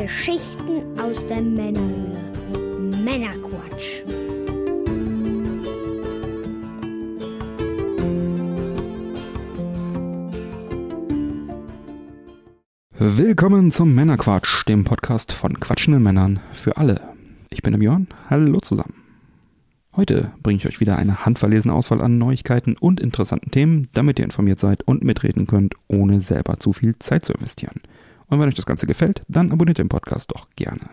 Geschichten aus der Männerhöhle. Männerquatsch. Willkommen zum Männerquatsch, dem Podcast von quatschenden Männern für alle. Ich bin der Björn, hallo zusammen. Heute bringe ich euch wieder eine handverlesene Auswahl an Neuigkeiten und interessanten Themen, damit ihr informiert seid und mitreden könnt, ohne selber zu viel Zeit zu investieren. Und wenn euch das Ganze gefällt, dann abonniert den Podcast doch gerne.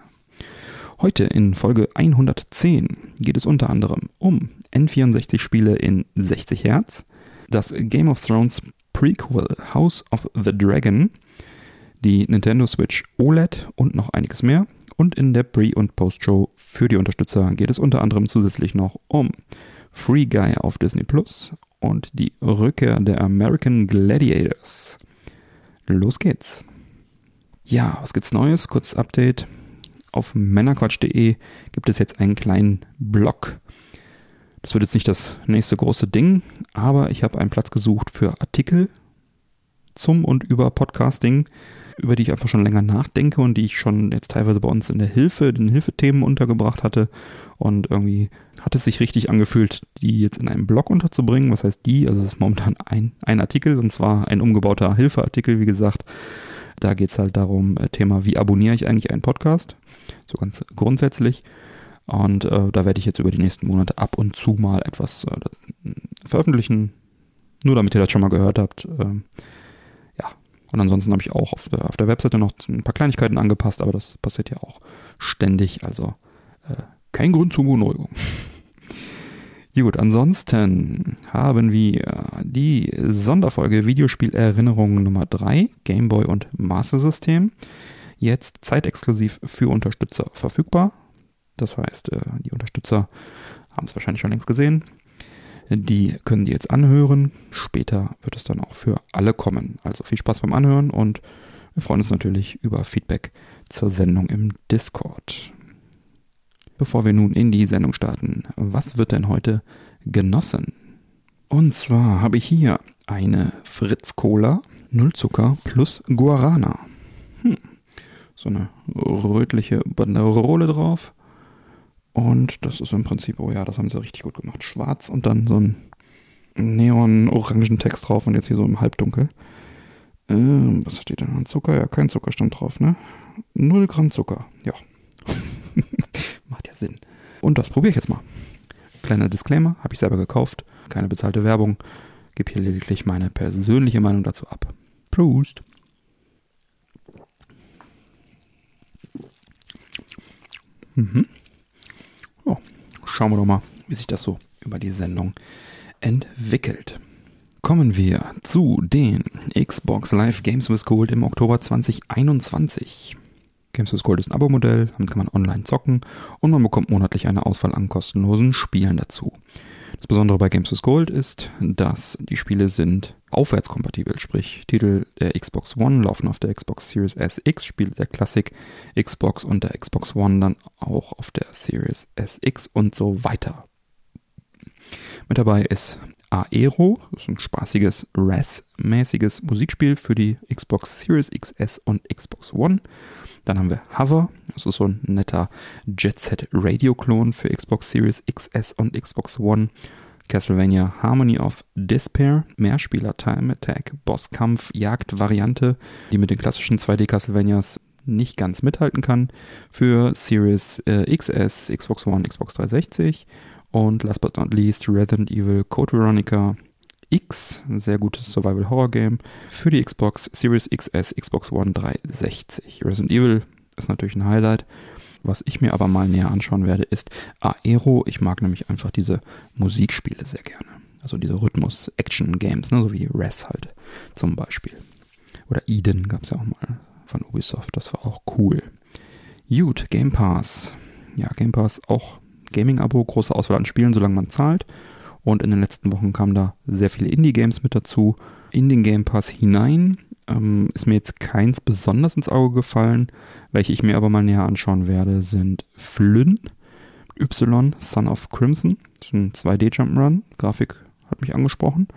Heute in Folge 110 geht es unter anderem um N64-Spiele in 60 Hertz, das Game of Thrones Prequel House of the Dragon, die Nintendo Switch OLED und noch einiges mehr. Und in der Pre- und Post-Show für die Unterstützer geht es unter anderem zusätzlich noch um Free Guy auf Disney Plus und die Rückkehr der American Gladiators. Los geht's. Ja, was gibt's Neues? Kurzes Update. Auf männerquatsch.de gibt es jetzt einen kleinen Blog. Das wird jetzt nicht das nächste große Ding, aber ich habe einen Platz gesucht für Artikel zum und über Podcasting über die ich einfach schon länger nachdenke und die ich schon jetzt teilweise bei uns in der Hilfe, den Hilfethemen untergebracht hatte. Und irgendwie hat es sich richtig angefühlt, die jetzt in einem Blog unterzubringen. Was heißt die? Also es ist momentan ein, ein Artikel und zwar ein umgebauter Hilfeartikel, wie gesagt. Da geht es halt darum, äh, Thema, wie abonniere ich eigentlich einen Podcast? So ganz grundsätzlich. Und äh, da werde ich jetzt über die nächsten Monate ab und zu mal etwas äh, veröffentlichen. Nur damit ihr das schon mal gehört habt. Ähm, und ansonsten habe ich auch auf der, auf der Webseite noch ein paar Kleinigkeiten angepasst, aber das passiert ja auch ständig. Also äh, kein Grund zur Beunruhigung. Gut, ansonsten haben wir die Sonderfolge Videospielerinnerungen Nummer 3, Gameboy und Master System. Jetzt zeitexklusiv für Unterstützer verfügbar. Das heißt, äh, die Unterstützer haben es wahrscheinlich schon längst gesehen. Die können die jetzt anhören. Später wird es dann auch für alle kommen. Also viel Spaß beim Anhören und wir freuen uns natürlich über Feedback zur Sendung im Discord. Bevor wir nun in die Sendung starten, was wird denn heute genossen? Und zwar habe ich hier eine Fritz Cola, Null Zucker plus Guarana. Hm. So eine rötliche Banderole drauf. Und das ist im Prinzip, oh ja, das haben sie richtig gut gemacht. Schwarz und dann so ein neon-orangen Text drauf und jetzt hier so im Halbdunkel. Ähm, was steht denn an Zucker? Ja, kein Zucker stand drauf, ne? Null Gramm Zucker. Ja. Macht ja Sinn. Und das probiere ich jetzt mal. Kleiner Disclaimer, habe ich selber gekauft. Keine bezahlte Werbung. Gebe hier lediglich meine persönliche Meinung dazu ab. Prost! Mhm. Oh, schauen wir doch mal, wie sich das so über die Sendung entwickelt. Kommen wir zu den Xbox Live Games with Gold im Oktober 2021. Games Gold ist ein Abo-Modell, damit kann man online zocken und man bekommt monatlich eine Auswahl an kostenlosen Spielen dazu. Das Besondere bei Games with Gold ist, dass die Spiele sind aufwärtskompatibel, sprich Titel der Xbox One laufen auf der Xbox Series SX, Spiele der Classic Xbox und der Xbox One dann auch auf der Series SX und so weiter. Mit dabei ist Aero, das ist ein spaßiges RAS-mäßiges Musikspiel für die Xbox Series XS und Xbox One. Dann haben wir Hover, das ist so ein netter Jet Set Radio-Klon für Xbox Series XS und Xbox One. Castlevania Harmony of Despair, Mehrspieler Time Attack, Bosskampf, Jagd-Variante, die mit den klassischen 2D Castlevanias nicht ganz mithalten kann, für Series äh, XS, Xbox One, Xbox 360 und last but not least Resident Evil Code Veronica X, ein sehr gutes Survival-Horror-Game für die Xbox Series XS, Xbox One 360. Resident Evil ist natürlich ein Highlight. Was ich mir aber mal näher anschauen werde, ist Aero. Ich mag nämlich einfach diese Musikspiele sehr gerne. Also diese Rhythmus-Action-Games, ne? so wie Res halt zum Beispiel. Oder Eden gab es ja auch mal von Ubisoft. Das war auch cool. Gut, Game Pass. Ja, Game Pass auch Gaming-Abo, große Auswahl an Spielen, solange man zahlt. Und in den letzten Wochen kamen da sehr viele Indie-Games mit dazu. In den Game Pass hinein ähm, ist mir jetzt keins besonders ins Auge gefallen. Welche ich mir aber mal näher anschauen werde, sind Flynn, Y, Son of Crimson. Das ist ein 2D Jump'n'Run. Grafik hat mich angesprochen.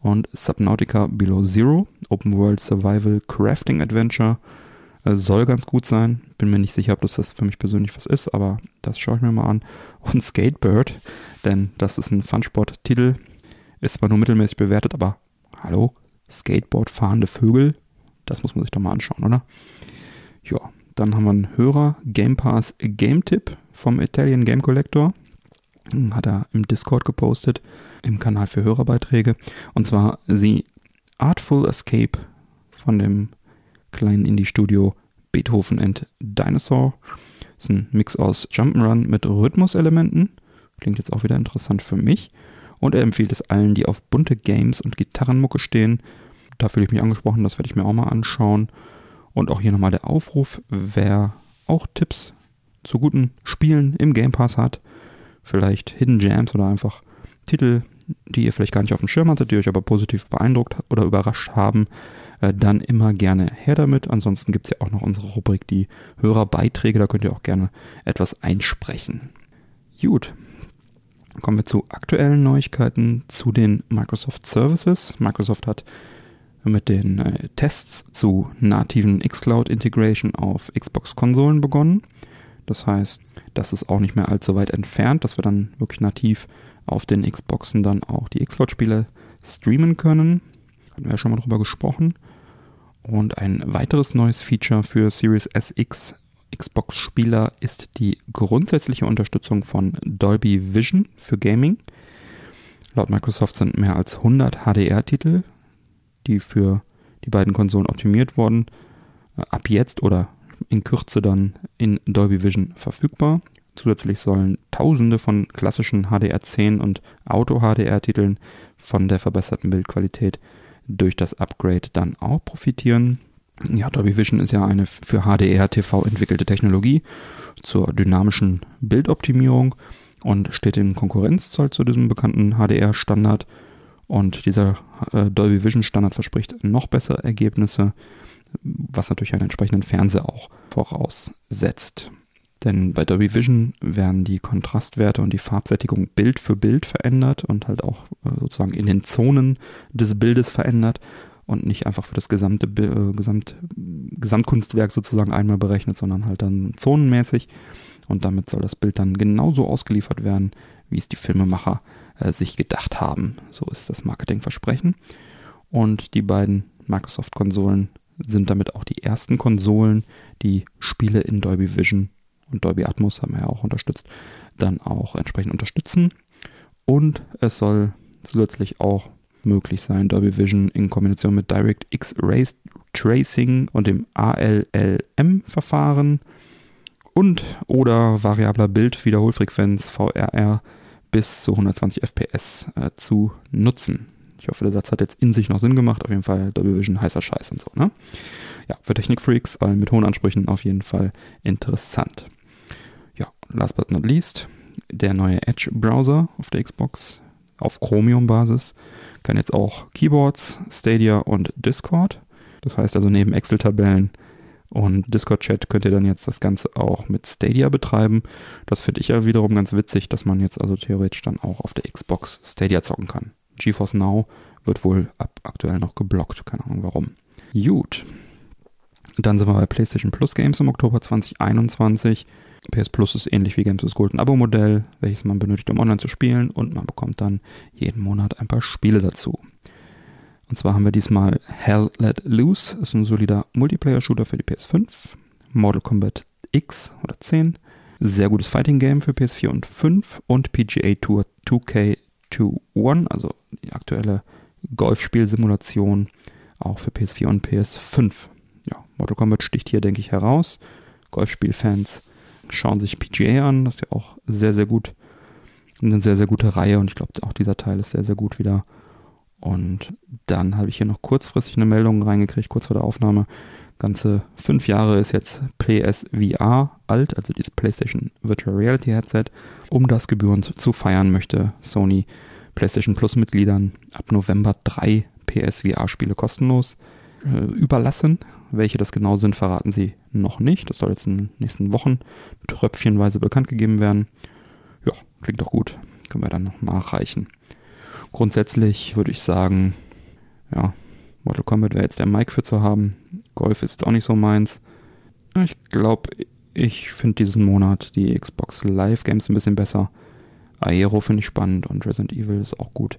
Und Subnautica Below Zero, Open World Survival Crafting Adventure. Äh, soll ganz gut sein. Bin mir nicht sicher, ob das was für mich persönlich was ist, aber das schaue ich mir mal an. Und Skatebird, denn das ist ein Funsport-Titel. Ist zwar nur mittelmäßig bewertet, aber hallo, Skateboard fahrende Vögel, das muss man sich doch mal anschauen, oder? Ja, dann haben wir einen Hörer, Game Pass Game Tip vom Italian Game Collector. Hat er im Discord gepostet, im Kanal für Hörerbeiträge. Und zwar The Artful Escape von dem kleinen Indie-Studio Beethoven and Dinosaur. Das ist ein Mix aus Jump'n'Run mit Rhythmuselementen. Klingt jetzt auch wieder interessant für mich. Und er empfiehlt es allen, die auf bunte Games und Gitarrenmucke stehen. Da fühle ich mich angesprochen, das werde ich mir auch mal anschauen. Und auch hier nochmal der Aufruf, wer auch Tipps zu guten Spielen im Game Pass hat, vielleicht Hidden Jams oder einfach Titel, die ihr vielleicht gar nicht auf dem Schirm hattet, die euch aber positiv beeindruckt oder überrascht haben, äh, dann immer gerne her damit. Ansonsten gibt es ja auch noch unsere Rubrik, die Hörerbeiträge, da könnt ihr auch gerne etwas einsprechen. Gut, kommen wir zu aktuellen Neuigkeiten zu den Microsoft Services. Microsoft hat mit den äh, Tests zu nativen xCloud Integration auf Xbox-Konsolen begonnen. Das heißt, das ist auch nicht mehr allzu weit entfernt, dass wir dann wirklich nativ auf den Xboxen dann auch die Xcloud-Spiele streamen können. Hatten wir ja schon mal drüber gesprochen. Und ein weiteres neues Feature für Series SX Xbox-Spieler ist die grundsätzliche Unterstützung von Dolby Vision für Gaming. Laut Microsoft sind mehr als 100 HDR-Titel die für die beiden Konsolen optimiert wurden, äh, ab jetzt oder in Kürze dann in Dolby Vision verfügbar. Zusätzlich sollen Tausende von klassischen HDR10 und Auto-HDR-Titeln von der verbesserten Bildqualität durch das Upgrade dann auch profitieren. Ja, Dolby Vision ist ja eine für HDR-TV entwickelte Technologie zur dynamischen Bildoptimierung und steht in Konkurrenz zu diesem bekannten HDR-Standard und dieser äh, Dolby Vision Standard verspricht noch bessere Ergebnisse, was natürlich einen entsprechenden Fernseher auch voraussetzt. Denn bei Dolby Vision werden die Kontrastwerte und die Farbsättigung Bild für Bild verändert und halt auch äh, sozusagen in den Zonen des Bildes verändert und nicht einfach für das gesamte äh, Gesamt, Gesamtkunstwerk sozusagen einmal berechnet, sondern halt dann zonenmäßig. Und damit soll das Bild dann genauso ausgeliefert werden, wie es die Filmemacher äh, sich gedacht haben. So ist das Marketingversprechen. Und die beiden Microsoft-Konsolen sind damit auch die ersten Konsolen, die Spiele in Dolby Vision und Dolby Atmos haben wir ja auch unterstützt, dann auch entsprechend unterstützen. Und es soll zusätzlich auch möglich sein, Dolby Vision in Kombination mit DirectX Ray Tracing und dem ALLM-Verfahren und oder variabler Bildwiederholfrequenz VRR bis zu 120 FPS äh, zu nutzen. Ich hoffe, der Satz hat jetzt in sich noch Sinn gemacht. Auf jeden Fall Dolby Vision heißer Scheiß und so. Ne? Ja, für Technikfreaks, weil mit hohen Ansprüchen auf jeden Fall interessant. Last but not least, der neue Edge-Browser auf der Xbox auf Chromium-Basis kann jetzt auch Keyboards, Stadia und Discord. Das heißt also neben Excel-Tabellen und Discord-Chat könnt ihr dann jetzt das Ganze auch mit Stadia betreiben. Das finde ich ja wiederum ganz witzig, dass man jetzt also theoretisch dann auch auf der Xbox Stadia zocken kann. GeForce Now wird wohl ab aktuell noch geblockt, keine Ahnung warum. Gut. Dann sind wir bei PlayStation Plus Games im Oktober 2021. PS Plus ist ähnlich wie Games with Gold ein Abo-Modell, welches man benötigt, um online zu spielen und man bekommt dann jeden Monat ein paar Spiele dazu. Und zwar haben wir diesmal Hell Let Loose, ist ein solider Multiplayer-Shooter für die PS5. Mortal Kombat X oder 10, sehr gutes Fighting Game für PS4 und 5 und PGA Tour 2K21, also die aktuelle Golfspielsimulation auch für PS4 und PS5. Ja, Mortal Kombat sticht hier, denke ich, heraus. Golfspielfans schauen sich PGA an, das ist ja auch sehr, sehr gut. Eine sehr, sehr gute Reihe und ich glaube, auch dieser Teil ist sehr, sehr gut wieder und dann habe ich hier noch kurzfristig eine Meldung reingekriegt, kurz vor der Aufnahme. Ganze fünf Jahre ist jetzt PSVR alt, also dieses PlayStation Virtual Reality Headset. Um das gebührend zu feiern, möchte Sony PlayStation Plus Mitgliedern ab November drei PSVR-Spiele kostenlos äh, überlassen. Welche das genau sind, verraten sie noch nicht. Das soll jetzt in den nächsten Wochen tröpfchenweise bekannt gegeben werden. Ja, klingt doch gut. Können wir dann noch nachreichen. Grundsätzlich würde ich sagen, ja, Mortal Kombat wäre jetzt der Mike für zu haben. Golf ist jetzt auch nicht so meins. Ich glaube, ich finde diesen Monat die Xbox Live Games ein bisschen besser. Aero finde ich spannend und Resident Evil ist auch gut.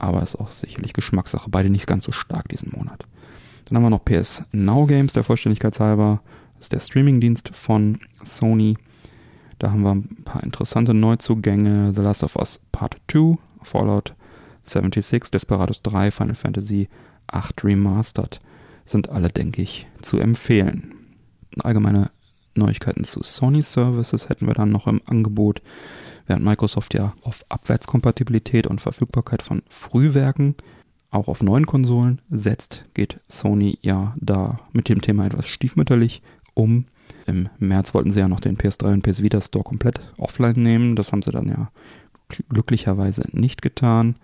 Aber ist auch sicherlich Geschmackssache. Beide nicht ganz so stark diesen Monat. Dann haben wir noch PS Now Games, der Vollständigkeit halber. Das ist der Streamingdienst von Sony. Da haben wir ein paar interessante Neuzugänge. The Last of Us Part 2, Fallout 76, Desperados 3, Final Fantasy 8 Remastered. Sind alle, denke ich, zu empfehlen. Allgemeine Neuigkeiten zu Sony Services hätten wir dann noch im Angebot, während Microsoft ja auf Abwärtskompatibilität und Verfügbarkeit von Frühwerken auch auf neuen Konsolen setzt, geht Sony ja da mit dem Thema etwas stiefmütterlich um. Im März wollten sie ja noch den PS3 und PS Vita Store komplett offline nehmen. Das haben sie dann ja glücklicherweise nicht getan.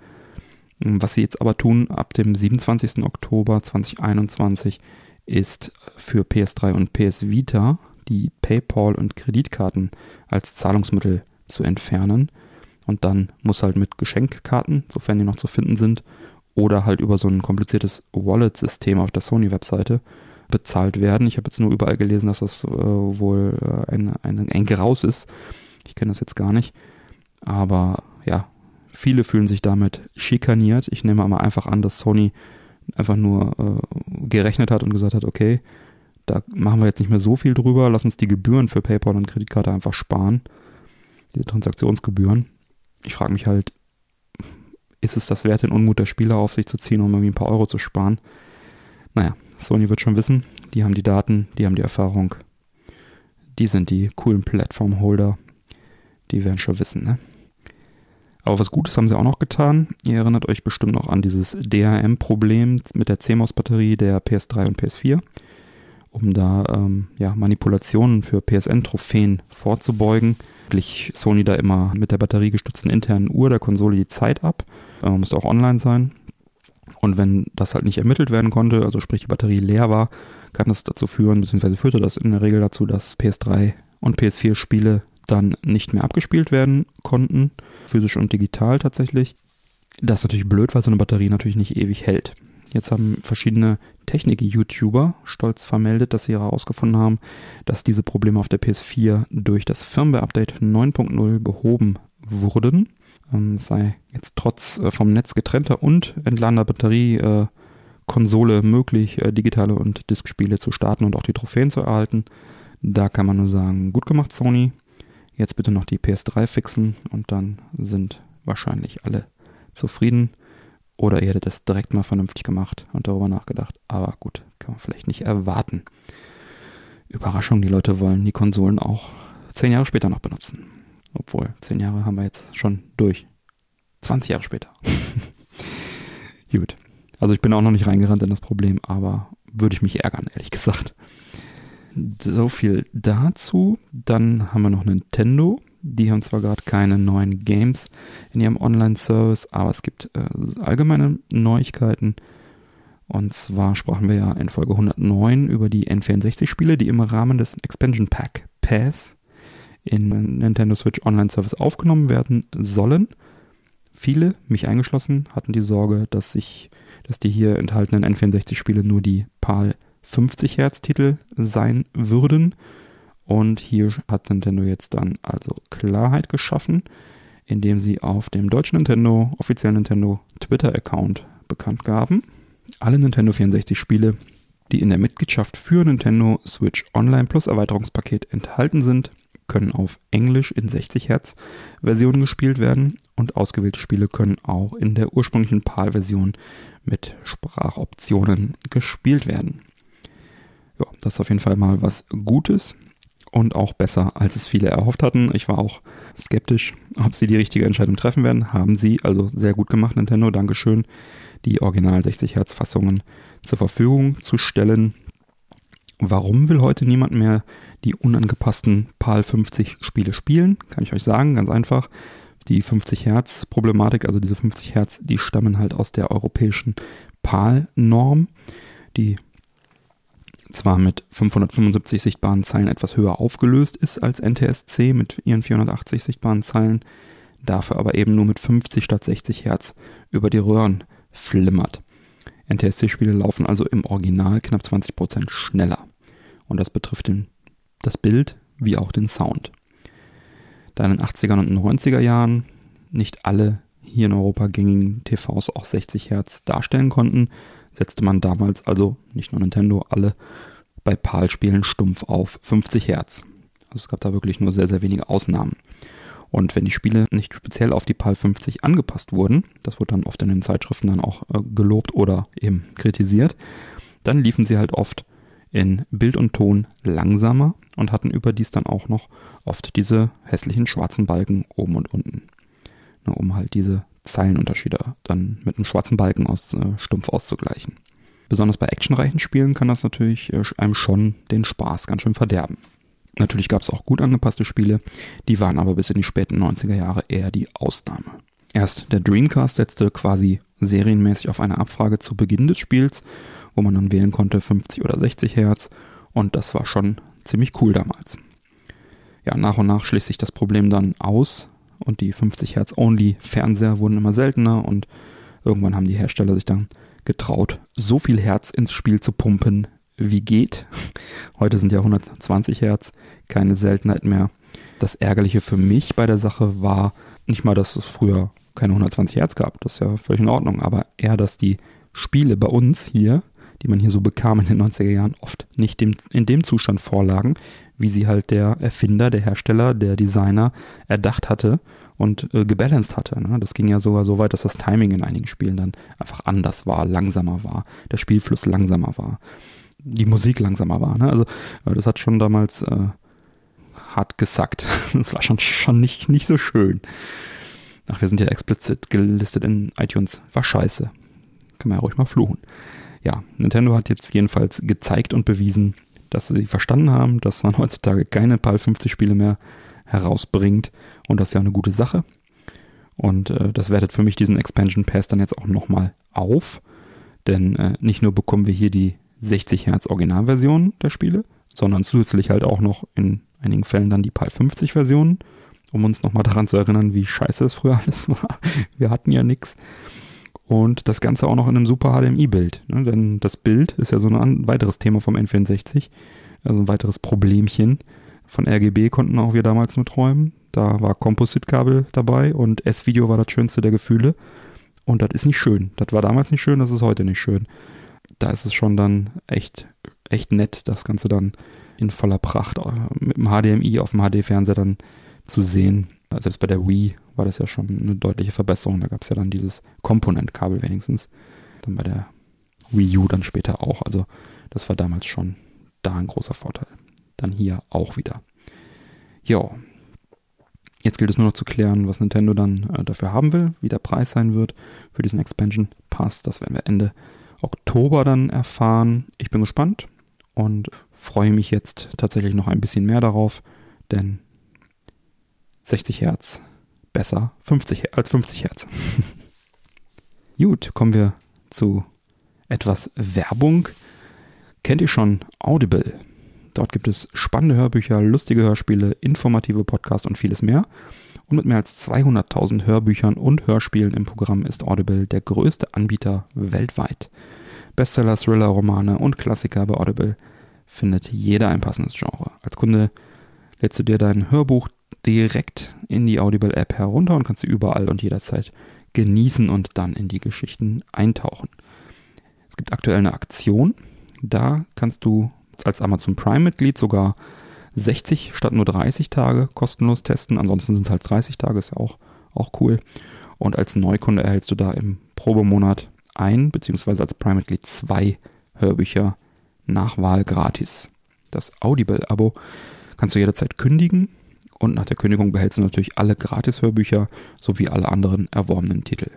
Was sie jetzt aber tun, ab dem 27. Oktober 2021 ist für PS3 und PS Vita die PayPal und Kreditkarten als Zahlungsmittel zu entfernen. Und dann muss halt mit Geschenkkarten, sofern die noch zu finden sind, oder halt über so ein kompliziertes Wallet-System auf der Sony-Webseite bezahlt werden. Ich habe jetzt nur überall gelesen, dass das äh, wohl äh, ein, ein, ein Graus ist. Ich kenne das jetzt gar nicht. Aber ja, viele fühlen sich damit schikaniert. Ich nehme aber einfach an, dass Sony einfach nur äh, gerechnet hat und gesagt hat, okay, da machen wir jetzt nicht mehr so viel drüber, lass uns die Gebühren für PayPal und Kreditkarte einfach sparen. Diese Transaktionsgebühren. Ich frage mich halt, ist es das wert, den Unmut der Spieler auf sich zu ziehen, um irgendwie ein paar Euro zu sparen? Naja, Sony wird schon wissen, die haben die Daten, die haben die Erfahrung. Die sind die coolen Plattform-Holder. Die werden schon wissen, ne? Aber was Gutes haben sie auch noch getan. Ihr erinnert euch bestimmt noch an dieses DRM-Problem mit der CMOS-Batterie der PS3 und PS4 um da ähm, ja, Manipulationen für PSN-Trophäen vorzubeugen, glich Sony da immer mit der batteriegestützten internen Uhr der Konsole die Zeit ab. Äh, musste auch online sein. Und wenn das halt nicht ermittelt werden konnte, also sprich die Batterie leer war, kann das dazu führen, beziehungsweise führte das in der Regel dazu, dass PS3 und PS4 Spiele dann nicht mehr abgespielt werden konnten, physisch und digital tatsächlich. Das ist natürlich blöd, weil so eine Batterie natürlich nicht ewig hält. Jetzt haben verschiedene Technik-YouTuber stolz vermeldet, dass sie herausgefunden haben, dass diese Probleme auf der PS4 durch das Firmware-Update 9.0 behoben wurden. Ähm, sei jetzt trotz äh, vom Netz getrennter und entladener Batterie äh, Konsole möglich, äh, digitale und Diskspiele zu starten und auch die Trophäen zu erhalten. Da kann man nur sagen, gut gemacht Sony. Jetzt bitte noch die PS3 fixen und dann sind wahrscheinlich alle zufrieden. Oder ihr hättet es direkt mal vernünftig gemacht und darüber nachgedacht. Aber gut, kann man vielleicht nicht erwarten. Überraschung, die Leute wollen die Konsolen auch zehn Jahre später noch benutzen. Obwohl, zehn Jahre haben wir jetzt schon durch. 20 Jahre später. gut. Also ich bin auch noch nicht reingerannt in das Problem, aber würde ich mich ärgern, ehrlich gesagt. So viel dazu. Dann haben wir noch Nintendo. Die haben zwar gerade keine neuen Games in ihrem Online-Service, aber es gibt äh, allgemeine Neuigkeiten. Und zwar sprachen wir ja in Folge 109 über die N64-Spiele, die im Rahmen des Expansion Pack Pass in Nintendo Switch Online Service aufgenommen werden sollen. Viele, mich eingeschlossen, hatten die Sorge, dass sich, dass die hier enthaltenen N64-Spiele nur die PAL 50 Hertz Titel sein würden und hier hat Nintendo jetzt dann also Klarheit geschaffen, indem sie auf dem deutschen Nintendo, offiziellen Nintendo Twitter-Account bekannt gaben. Alle Nintendo 64 Spiele, die in der Mitgliedschaft für Nintendo Switch Online Plus Erweiterungspaket enthalten sind, können auf Englisch in 60 Hertz Versionen gespielt werden und ausgewählte Spiele können auch in der ursprünglichen PAL-Version mit Sprachoptionen gespielt werden. Ja, das ist auf jeden Fall mal was Gutes und auch besser, als es viele erhofft hatten. Ich war auch skeptisch, ob sie die richtige Entscheidung treffen werden. Haben sie also sehr gut gemacht, Nintendo. Dankeschön, die Original 60 Hertz Fassungen zur Verfügung zu stellen. Warum will heute niemand mehr die unangepassten PAL 50 Spiele spielen? Kann ich euch sagen, ganz einfach. Die 50 Hertz Problematik, also diese 50 Hertz, die stammen halt aus der europäischen PAL-Norm. Die zwar mit 575 sichtbaren Zeilen etwas höher aufgelöst ist als NTSC mit ihren 480 sichtbaren Zeilen, dafür aber eben nur mit 50 statt 60 Hertz über die Röhren flimmert. NTSC-Spiele laufen also im Original knapp 20% schneller. Und das betrifft den das Bild wie auch den Sound. Da in den 80er und 90er Jahren nicht alle hier in Europa gängigen TVs auch 60 Hertz darstellen konnten, setzte man damals, also nicht nur Nintendo, alle bei PAL-Spielen stumpf auf 50 Hertz. Also es gab da wirklich nur sehr, sehr wenige Ausnahmen. Und wenn die Spiele nicht speziell auf die PAL 50 angepasst wurden, das wurde dann oft in den Zeitschriften dann auch äh, gelobt oder eben kritisiert, dann liefen sie halt oft in Bild und Ton langsamer und hatten überdies dann auch noch oft diese hässlichen schwarzen Balken oben und unten. Ne, um halt diese Zeilenunterschiede dann mit einem schwarzen Balken aus, äh, stumpf auszugleichen. Besonders bei actionreichen Spielen kann das natürlich äh, einem schon den Spaß ganz schön verderben. Natürlich gab es auch gut angepasste Spiele, die waren aber bis in die späten 90er Jahre eher die Ausnahme. Erst der Dreamcast setzte quasi serienmäßig auf eine Abfrage zu Beginn des Spiels, wo man dann wählen konnte 50 oder 60 Hertz und das war schon ziemlich cool damals. Ja, nach und nach schließt sich das Problem dann aus und die 50 Hertz Only Fernseher wurden immer seltener und irgendwann haben die Hersteller sich dann getraut, so viel Herz ins Spiel zu pumpen, wie geht. Heute sind ja 120 Hertz keine Seltenheit mehr. Das Ärgerliche für mich bei der Sache war nicht mal, dass es früher keine 120 Hertz gab, das ist ja völlig in Ordnung, aber eher, dass die Spiele bei uns hier, die man hier so bekam in den 90er Jahren, oft nicht dem, in dem Zustand vorlagen, wie sie halt der Erfinder, der Hersteller, der Designer erdacht hatte und äh, gebalanced hatte. Ne? Das ging ja sogar so weit, dass das Timing in einigen Spielen dann einfach anders war, langsamer war, der Spielfluss langsamer war, die Musik langsamer war. Ne? Also äh, das hat schon damals äh, hart gesackt. Das war schon, schon nicht, nicht so schön. Ach, wir sind ja explizit gelistet in iTunes. War scheiße. Kann man ja ruhig mal fluchen. Ja, Nintendo hat jetzt jedenfalls gezeigt und bewiesen, dass sie verstanden haben, dass man heutzutage keine PAL 50 Spiele mehr herausbringt und das ist ja eine gute Sache. Und äh, das wertet für mich diesen Expansion Pass dann jetzt auch nochmal auf, denn äh, nicht nur bekommen wir hier die 60 Hertz Originalversion der Spiele, sondern zusätzlich halt auch noch in einigen Fällen dann die PAL 50 Versionen, um uns nochmal daran zu erinnern, wie scheiße es früher alles war. Wir hatten ja nichts. Und das Ganze auch noch in einem super HDMI-Bild. Ne? Denn das Bild ist ja so ein weiteres Thema vom N64, also ein weiteres Problemchen. Von RGB konnten auch wir damals nur träumen. Da war Composite-Kabel dabei und S-Video war das schönste der Gefühle. Und das ist nicht schön. Das war damals nicht schön, das ist heute nicht schön. Da ist es schon dann echt, echt nett, das Ganze dann in voller Pracht äh, mit dem HDMI auf dem HD-Fernseher dann zu sehen. Selbst bei der Wii war das ja schon eine deutliche Verbesserung. Da gab es ja dann dieses Komponentkabel wenigstens. Dann bei der Wii U dann später auch. Also das war damals schon da ein großer Vorteil. Dann hier auch wieder. Ja. Jetzt gilt es nur noch zu klären, was Nintendo dann äh, dafür haben will, wie der Preis sein wird für diesen Expansion Pass. Das werden wir Ende Oktober dann erfahren. Ich bin gespannt und freue mich jetzt tatsächlich noch ein bisschen mehr darauf, denn 60 Hertz besser 50 als 50 Hertz. Gut, kommen wir zu etwas Werbung. Kennt ihr schon Audible? Dort gibt es spannende Hörbücher, lustige Hörspiele, informative Podcasts und vieles mehr. Und mit mehr als 200.000 Hörbüchern und Hörspielen im Programm ist Audible der größte Anbieter weltweit. Bestseller, Thriller, Romane und Klassiker bei Audible findet jeder ein passendes Genre. Als Kunde lädst du dir dein Hörbuch direkt in die Audible-App herunter und kannst sie überall und jederzeit genießen und dann in die Geschichten eintauchen. Es gibt aktuell eine Aktion. Da kannst du als Amazon Prime-Mitglied sogar 60 statt nur 30 Tage kostenlos testen. Ansonsten sind es halt 30 Tage, ist ja auch, auch cool. Und als Neukunde erhältst du da im Probemonat ein, beziehungsweise als Prime-Mitglied zwei Hörbücher nach Wahl gratis. Das Audible-Abo kannst du jederzeit kündigen und nach der Kündigung behältst du natürlich alle Gratis-Hörbücher sowie alle anderen erworbenen Titel.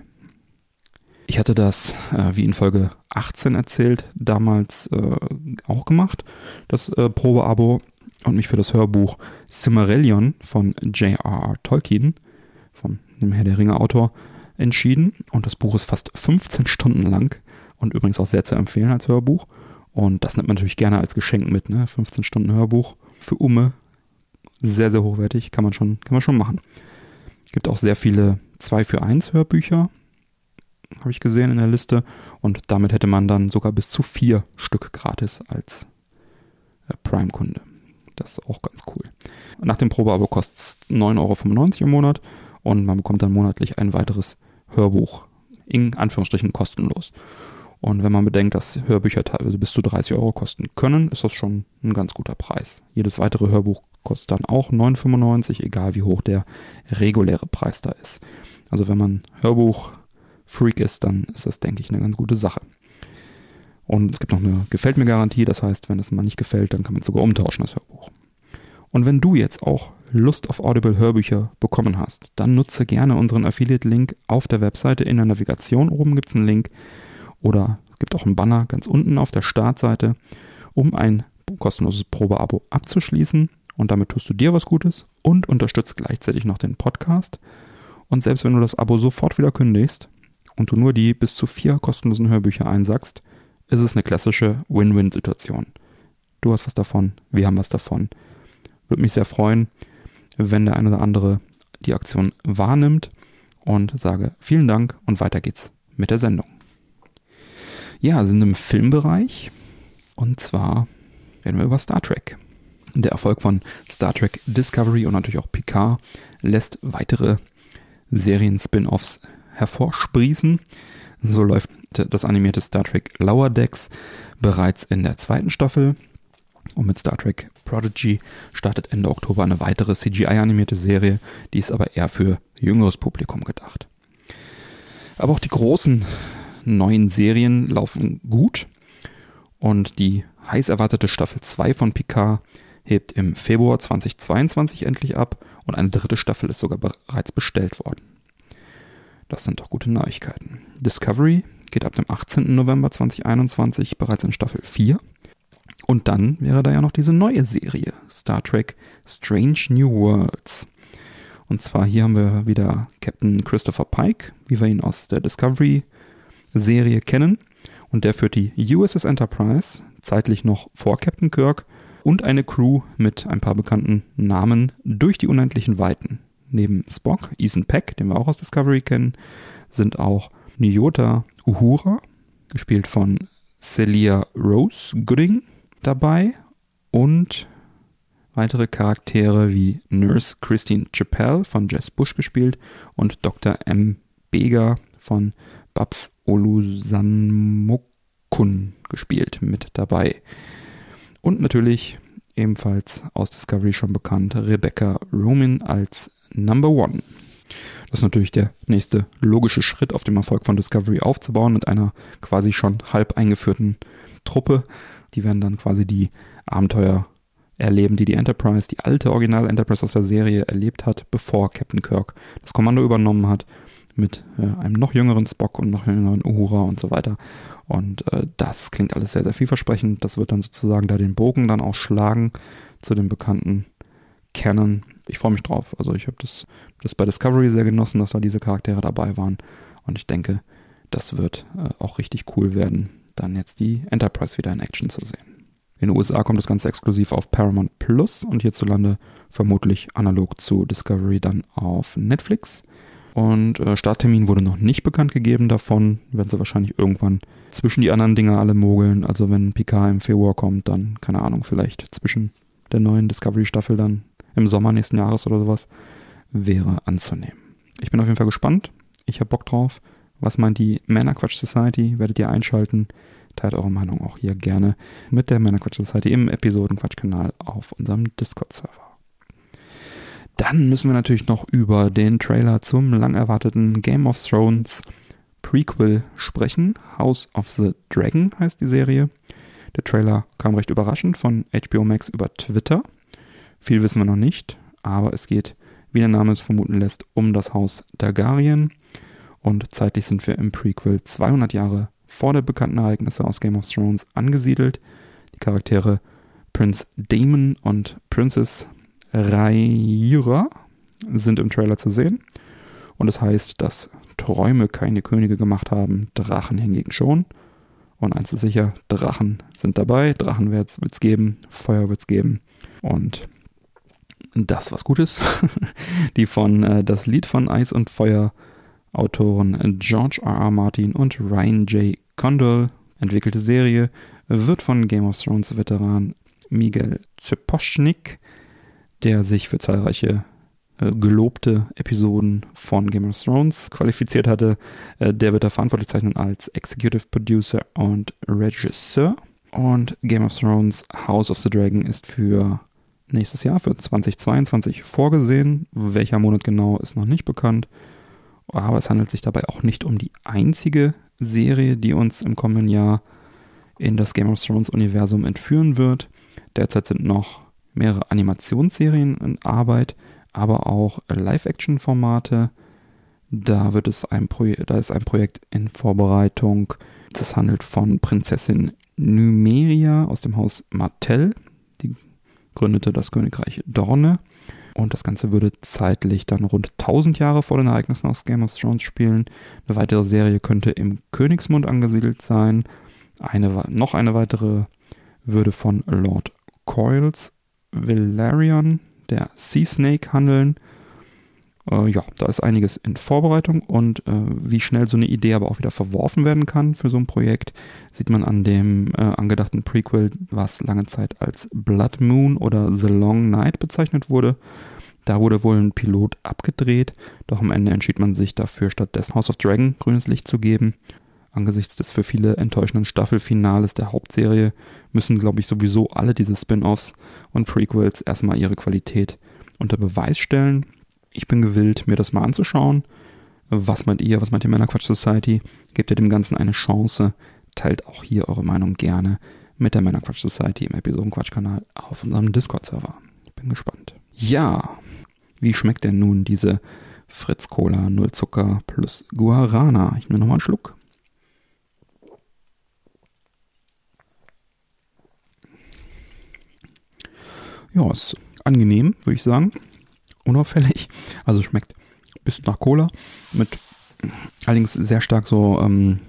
Ich hatte das, äh, wie in Folge 18 erzählt, damals äh, auch gemacht, das äh, Probeabo und mich für das Hörbuch Cimmerillion von J.R.R. Tolkien, von dem Herr der Ringe Autor, entschieden. Und das Buch ist fast 15 Stunden lang und übrigens auch sehr zu empfehlen als Hörbuch. Und das nimmt man natürlich gerne als Geschenk mit, ne? 15 Stunden Hörbuch für Umme sehr, sehr hochwertig, kann man schon, kann man schon machen. Gibt auch sehr viele 2 für 1 Hörbücher, habe ich gesehen in der Liste. Und damit hätte man dann sogar bis zu vier Stück gratis als äh, Prime-Kunde. Das ist auch ganz cool. Nach dem Probeabo kostet es 9,95 Euro im Monat und man bekommt dann monatlich ein weiteres Hörbuch. In Anführungsstrichen kostenlos. Und wenn man bedenkt, dass Hörbücher teilweise bis zu 30 Euro kosten können, ist das schon ein ganz guter Preis. Jedes weitere Hörbuch kostet dann auch 9,95, egal wie hoch der reguläre Preis da ist. Also wenn man Hörbuch-Freak ist, dann ist das, denke ich, eine ganz gute Sache. Und es gibt noch eine Gefällt mir Garantie, das heißt, wenn es mal nicht gefällt, dann kann man sogar umtauschen, das Hörbuch. Und wenn du jetzt auch Lust auf Audible Hörbücher bekommen hast, dann nutze gerne unseren Affiliate-Link auf der Webseite in der Navigation. Oben gibt es einen Link oder es gibt auch einen Banner ganz unten auf der Startseite, um ein kostenloses Probeabo abzuschließen. Und damit tust du dir was Gutes und unterstützt gleichzeitig noch den Podcast. Und selbst wenn du das Abo sofort wieder kündigst und du nur die bis zu vier kostenlosen Hörbücher einsackst, ist es eine klassische Win-Win-Situation. Du hast was davon, wir haben was davon. Würde mich sehr freuen, wenn der eine oder andere die Aktion wahrnimmt und sage vielen Dank und weiter geht's mit der Sendung. Ja, sind im Filmbereich und zwar reden wir über Star Trek. Der Erfolg von Star Trek Discovery und natürlich auch Picard lässt weitere Serien-Spin-Offs hervorsprießen. So läuft das animierte Star Trek Lower Decks bereits in der zweiten Staffel. Und mit Star Trek Prodigy startet Ende Oktober eine weitere CGI-animierte Serie, die ist aber eher für jüngeres Publikum gedacht. Aber auch die großen neuen Serien laufen gut und die heiß erwartete Staffel 2 von Picard hebt im Februar 2022 endlich ab und eine dritte Staffel ist sogar bereits bestellt worden. Das sind doch gute Neuigkeiten. Discovery geht ab dem 18. November 2021 bereits in Staffel 4 und dann wäre da ja noch diese neue Serie, Star Trek Strange New Worlds. Und zwar hier haben wir wieder Captain Christopher Pike, wie wir ihn aus der Discovery-Serie kennen. Und der führt die USS Enterprise, zeitlich noch vor Captain Kirk, und eine Crew mit ein paar bekannten Namen durch die unendlichen Weiten. Neben Spock, Ethan Peck, den wir auch aus Discovery kennen, sind auch Nyota Uhura, gespielt von Celia Rose Gooding, dabei und weitere Charaktere wie Nurse Christine Chappelle von Jess Bush gespielt und Dr. M. Beger von Babs Olusanmokun gespielt mit dabei. Und natürlich ebenfalls aus Discovery schon bekannt Rebecca Roman als Number One. Das ist natürlich der nächste logische Schritt auf dem Erfolg von Discovery aufzubauen mit einer quasi schon halb eingeführten Truppe die werden dann quasi die Abenteuer erleben, die die Enterprise, die alte Original Enterprise aus der Serie erlebt hat, bevor Captain Kirk das Kommando übernommen hat mit äh, einem noch jüngeren Spock und noch jüngeren Uhura und so weiter. Und äh, das klingt alles sehr, sehr vielversprechend. Das wird dann sozusagen da den Bogen dann auch schlagen zu den bekannten Canon. Ich freue mich drauf. Also ich habe das, das bei Discovery sehr genossen, dass da diese Charaktere dabei waren. Und ich denke, das wird äh, auch richtig cool werden dann jetzt die Enterprise wieder in Action zu sehen. In den USA kommt das Ganze exklusiv auf Paramount Plus und hierzulande vermutlich analog zu Discovery dann auf Netflix. Und äh, Starttermin wurde noch nicht bekannt gegeben davon. Werden sie wahrscheinlich irgendwann zwischen die anderen Dinger alle mogeln. Also wenn Picard im Februar kommt, dann, keine Ahnung, vielleicht zwischen der neuen Discovery-Staffel dann im Sommer nächsten Jahres oder sowas, wäre anzunehmen. Ich bin auf jeden Fall gespannt. Ich habe Bock drauf. Was meint die Männerquatsch Society? Werdet ihr einschalten? Teilt eure Meinung auch hier gerne mit der Männerquatsch Society im Episodenquatsch-Kanal auf unserem Discord-Server. Dann müssen wir natürlich noch über den Trailer zum lang erwarteten Game of Thrones Prequel sprechen. House of the Dragon heißt die Serie. Der Trailer kam recht überraschend von HBO Max über Twitter. Viel wissen wir noch nicht, aber es geht, wie der Name es vermuten lässt, um das Haus Targaryen. Und zeitlich sind wir im Prequel 200 Jahre vor der bekannten Ereignisse aus Game of Thrones angesiedelt. Die Charaktere Prince Damon und Princess Rhaenyra sind im Trailer zu sehen. Und es das heißt, dass Träume keine Könige gemacht haben, Drachen hingegen schon. Und eins ist sicher, Drachen sind dabei, Drachen wird es geben, Feuer wird es geben. Und das was Gutes. Die von äh, das Lied von Eis und Feuer Autoren George R. R. Martin und Ryan J. Condell entwickelte Serie wird von Game of Thrones Veteran Miguel Zeposchnik, der sich für zahlreiche äh, gelobte Episoden von Game of Thrones qualifiziert hatte. Äh, der wird da verantwortlich zeichnen als Executive Producer und Regisseur. Und Game of Thrones House of the Dragon ist für nächstes Jahr, für 2022 vorgesehen. Welcher Monat genau ist noch nicht bekannt. Aber es handelt sich dabei auch nicht um die einzige Serie, die uns im kommenden Jahr in das Game of Thrones Universum entführen wird. Derzeit sind noch mehrere Animationsserien in Arbeit, aber auch Live-Action-Formate. Da wird es ein da ist ein Projekt in Vorbereitung. Das handelt von Prinzessin Numeria aus dem Haus Martell. Die gründete das Königreich Dorne. Und das Ganze würde zeitlich dann rund 1000 Jahre vor den Ereignissen aus Game of Thrones spielen. Eine weitere Serie könnte im Königsmund angesiedelt sein. Eine, noch eine weitere würde von Lord Coils Valerion, der Sea Snake, handeln. Äh, ja, da ist einiges in Vorbereitung und äh, wie schnell so eine Idee aber auch wieder verworfen werden kann für so ein Projekt, sieht man an dem äh, angedachten Prequel, was lange Zeit als Blood Moon oder The Long Night bezeichnet wurde. Da wurde wohl ein Pilot abgedreht, doch am Ende entschied man sich dafür, stattdessen House of Dragon grünes Licht zu geben. Angesichts des für viele enttäuschenden Staffelfinales der Hauptserie müssen, glaube ich, sowieso alle diese Spin-offs und Prequels erstmal ihre Qualität unter Beweis stellen. Ich bin gewillt, mir das mal anzuschauen. Was meint ihr? Was meint ihr Männerquatsch Society? Gebt ihr dem Ganzen eine Chance? Teilt auch hier eure Meinung gerne mit der Männerquatsch Society im Episodenquatsch-Kanal auf unserem Discord-Server. Ich bin gespannt. Ja, wie schmeckt denn nun diese Fritz Cola Null Zucker plus Guarana? Ich nehme nochmal einen Schluck. Ja, ist angenehm, würde ich sagen unauffällig. Also schmeckt ein bisschen nach Cola mit allerdings sehr stark so, ähm,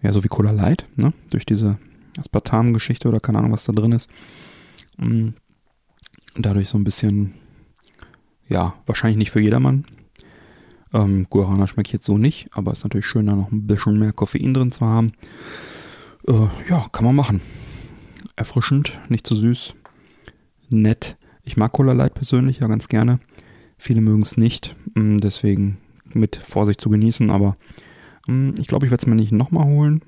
ja, so wie Cola Light, ne? Durch diese Aspartam-Geschichte oder keine Ahnung, was da drin ist. Und mm, dadurch so ein bisschen, ja, wahrscheinlich nicht für jedermann. Ähm, Guarana schmeckt jetzt so nicht, aber ist natürlich schön, da noch ein bisschen mehr Koffein drin zu haben. Äh, ja, kann man machen. Erfrischend, nicht zu süß, nett. Ich mag Cola Light persönlich ja ganz gerne. Viele mögen es nicht, mm, deswegen mit Vorsicht zu genießen, aber mm, ich glaube, ich werde es mir nicht nochmal holen.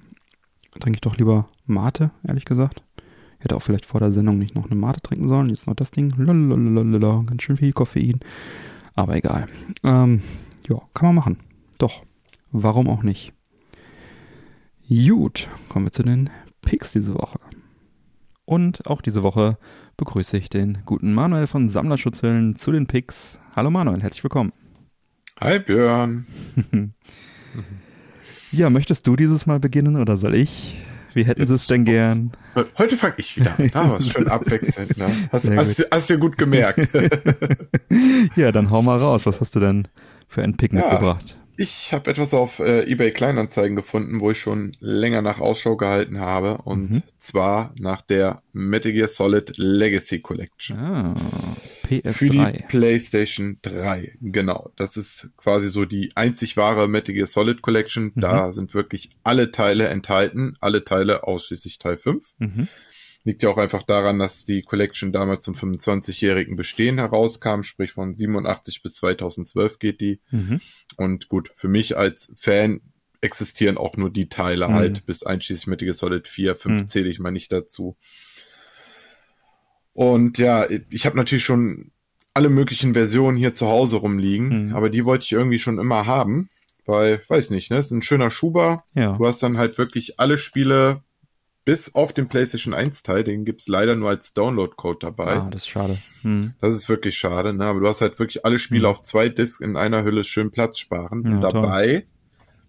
Trinke ich doch lieber Mate, ehrlich gesagt. Hätte auch vielleicht vor der Sendung nicht noch eine Mate trinken sollen. Jetzt noch das Ding. Lalalala, ganz schön viel Koffein. Aber egal. Ähm, ja, kann man machen. Doch. Warum auch nicht? Gut, kommen wir zu den Picks diese Woche. Und auch diese Woche begrüße ich den guten Manuel von Sammlerschutzwillen zu den Picks. Hallo Manuel, herzlich willkommen. Hi Björn. ja, möchtest du dieses Mal beginnen oder soll ich? Wie hätten Sie es denn gern? Heute fange ich wieder an. War es schön abwechselnd. Ne? Hast, hast, hast, du gut gemerkt. ja, dann hau mal raus. Was hast du denn für ein Pick ja, mitgebracht? Ich habe etwas auf äh, eBay Kleinanzeigen gefunden, wo ich schon länger nach Ausschau gehalten habe. Und mhm. zwar nach der Metal Gear Solid Legacy Collection. Ah, PS3. Für die PlayStation 3. Genau. Das ist quasi so die einzig wahre Metal Gear Solid Collection. Mhm. Da sind wirklich alle Teile enthalten. Alle Teile ausschließlich Teil 5. Mhm. Liegt ja auch einfach daran, dass die Collection damals zum 25-jährigen Bestehen herauskam, sprich von 87 bis 2012 geht die. Mhm. Und gut, für mich als Fan existieren auch nur die Teile mhm. halt, bis einschließlich Metal Solid 4, 5 mhm. zähle ich mal nicht dazu. Und ja, ich habe natürlich schon alle möglichen Versionen hier zu Hause rumliegen, mhm. aber die wollte ich irgendwie schon immer haben, weil, weiß nicht, ne, ist ein schöner Schuber. Ja. Du hast dann halt wirklich alle Spiele bis auf den PlayStation 1 Teil, den gibt's leider nur als Download-Code dabei. Ah, das ist schade. Hm. Das ist wirklich schade, ne? Aber du hast halt wirklich alle Spiele hm. auf zwei Discs in einer Hülle schön Platz sparen. Ja, dabei toll.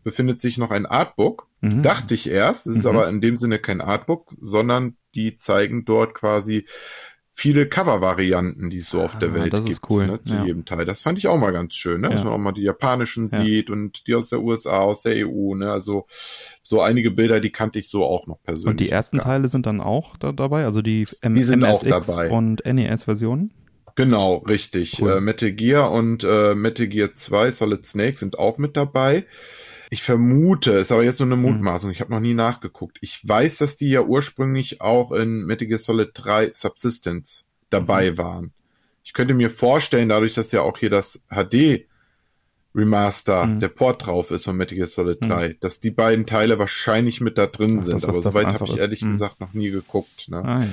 befindet sich noch ein Artbook. Mhm. Dachte ich erst. Es ist mhm. aber in dem Sinne kein Artbook, sondern die zeigen dort quasi viele Cover-Varianten, die es so auf der ah, Welt das gibt, ist cool. ne, zu ja. jedem Teil. Das fand ich auch mal ganz schön, ne? Ja. dass man auch mal die japanischen ja. sieht und die aus der USA, aus der EU. Ne? Also so einige Bilder, die kannte ich so auch noch persönlich. Und die ersten gar. Teile sind dann auch da dabei, also die, M die sind MSX auch dabei. und NES-Versionen? Genau, richtig. Cool. Äh, Metal Gear und äh, Metal Gear 2 Solid Snake sind auch mit dabei. Ich vermute, ist aber jetzt nur eine hm. Mutmaßung, ich habe noch nie nachgeguckt. Ich weiß, dass die ja ursprünglich auch in Metal Gear Solid 3 Subsistence dabei mhm. waren. Ich könnte mir vorstellen, dadurch, dass ja auch hier das HD Remaster, mhm. der Port drauf ist von Metal Gear Solid 3, mhm. dass die beiden Teile wahrscheinlich mit da drin Ach, sind. Aber soweit habe ich ehrlich ist. gesagt noch nie geguckt. Ne? Ah, ja.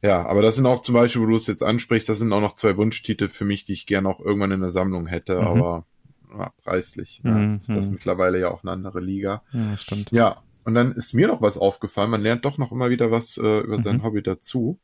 Ja, aber das sind auch zum Beispiel, wo du es jetzt ansprichst, das sind auch noch zwei Wunschtitel für mich, die ich gerne auch irgendwann in der Sammlung hätte, mhm. aber ja, preislich ja, mhm. ist das mittlerweile ja auch eine andere Liga. Ja, stimmt. Ja, und dann ist mir noch was aufgefallen, man lernt doch noch immer wieder was äh, über sein mhm. Hobby dazu.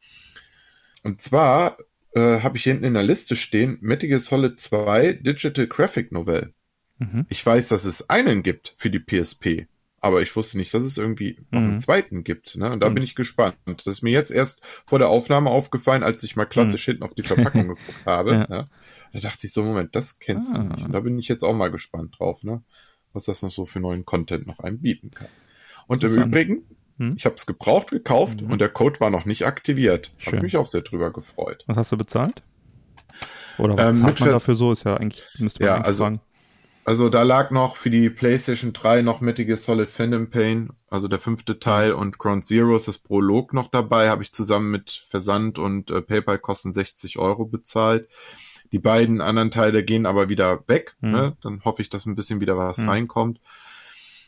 Und zwar äh, habe ich hinten in der Liste stehen, Metal Gear Solid 2 Digital Graphic Novel. Mhm. Ich weiß, dass es einen gibt für die PSP aber ich wusste nicht, dass es irgendwie noch einen mhm. zweiten gibt. Ne? Und da mhm. bin ich gespannt. Das ist mir jetzt erst vor der Aufnahme aufgefallen, als ich mal klassisch mhm. hinten auf die Verpackung geguckt habe. ja. Ne? Da dachte ich so, Moment, das kennst ah. du nicht. Und da bin ich jetzt auch mal gespannt drauf, ne? was das noch so für neuen Content noch einem bieten kann. Und im Übrigen, hm? ich habe es gebraucht gekauft mhm. und der Code war noch nicht aktiviert. Habe mich auch sehr drüber gefreut. Was hast du bezahlt? Oder was ähm, zahlt man dafür so? Ist ja eigentlich, müsste man ja, also, sagen. Also da lag noch für die PlayStation 3 noch Metal Solid Phantom Pain, also der fünfte Teil und Ground Zeroes, das Prolog noch dabei, habe ich zusammen mit Versand und äh, PayPal-Kosten 60 Euro bezahlt. Die beiden anderen Teile gehen aber wieder weg. Mhm. Ne? Dann hoffe ich, dass ein bisschen wieder was mhm. reinkommt.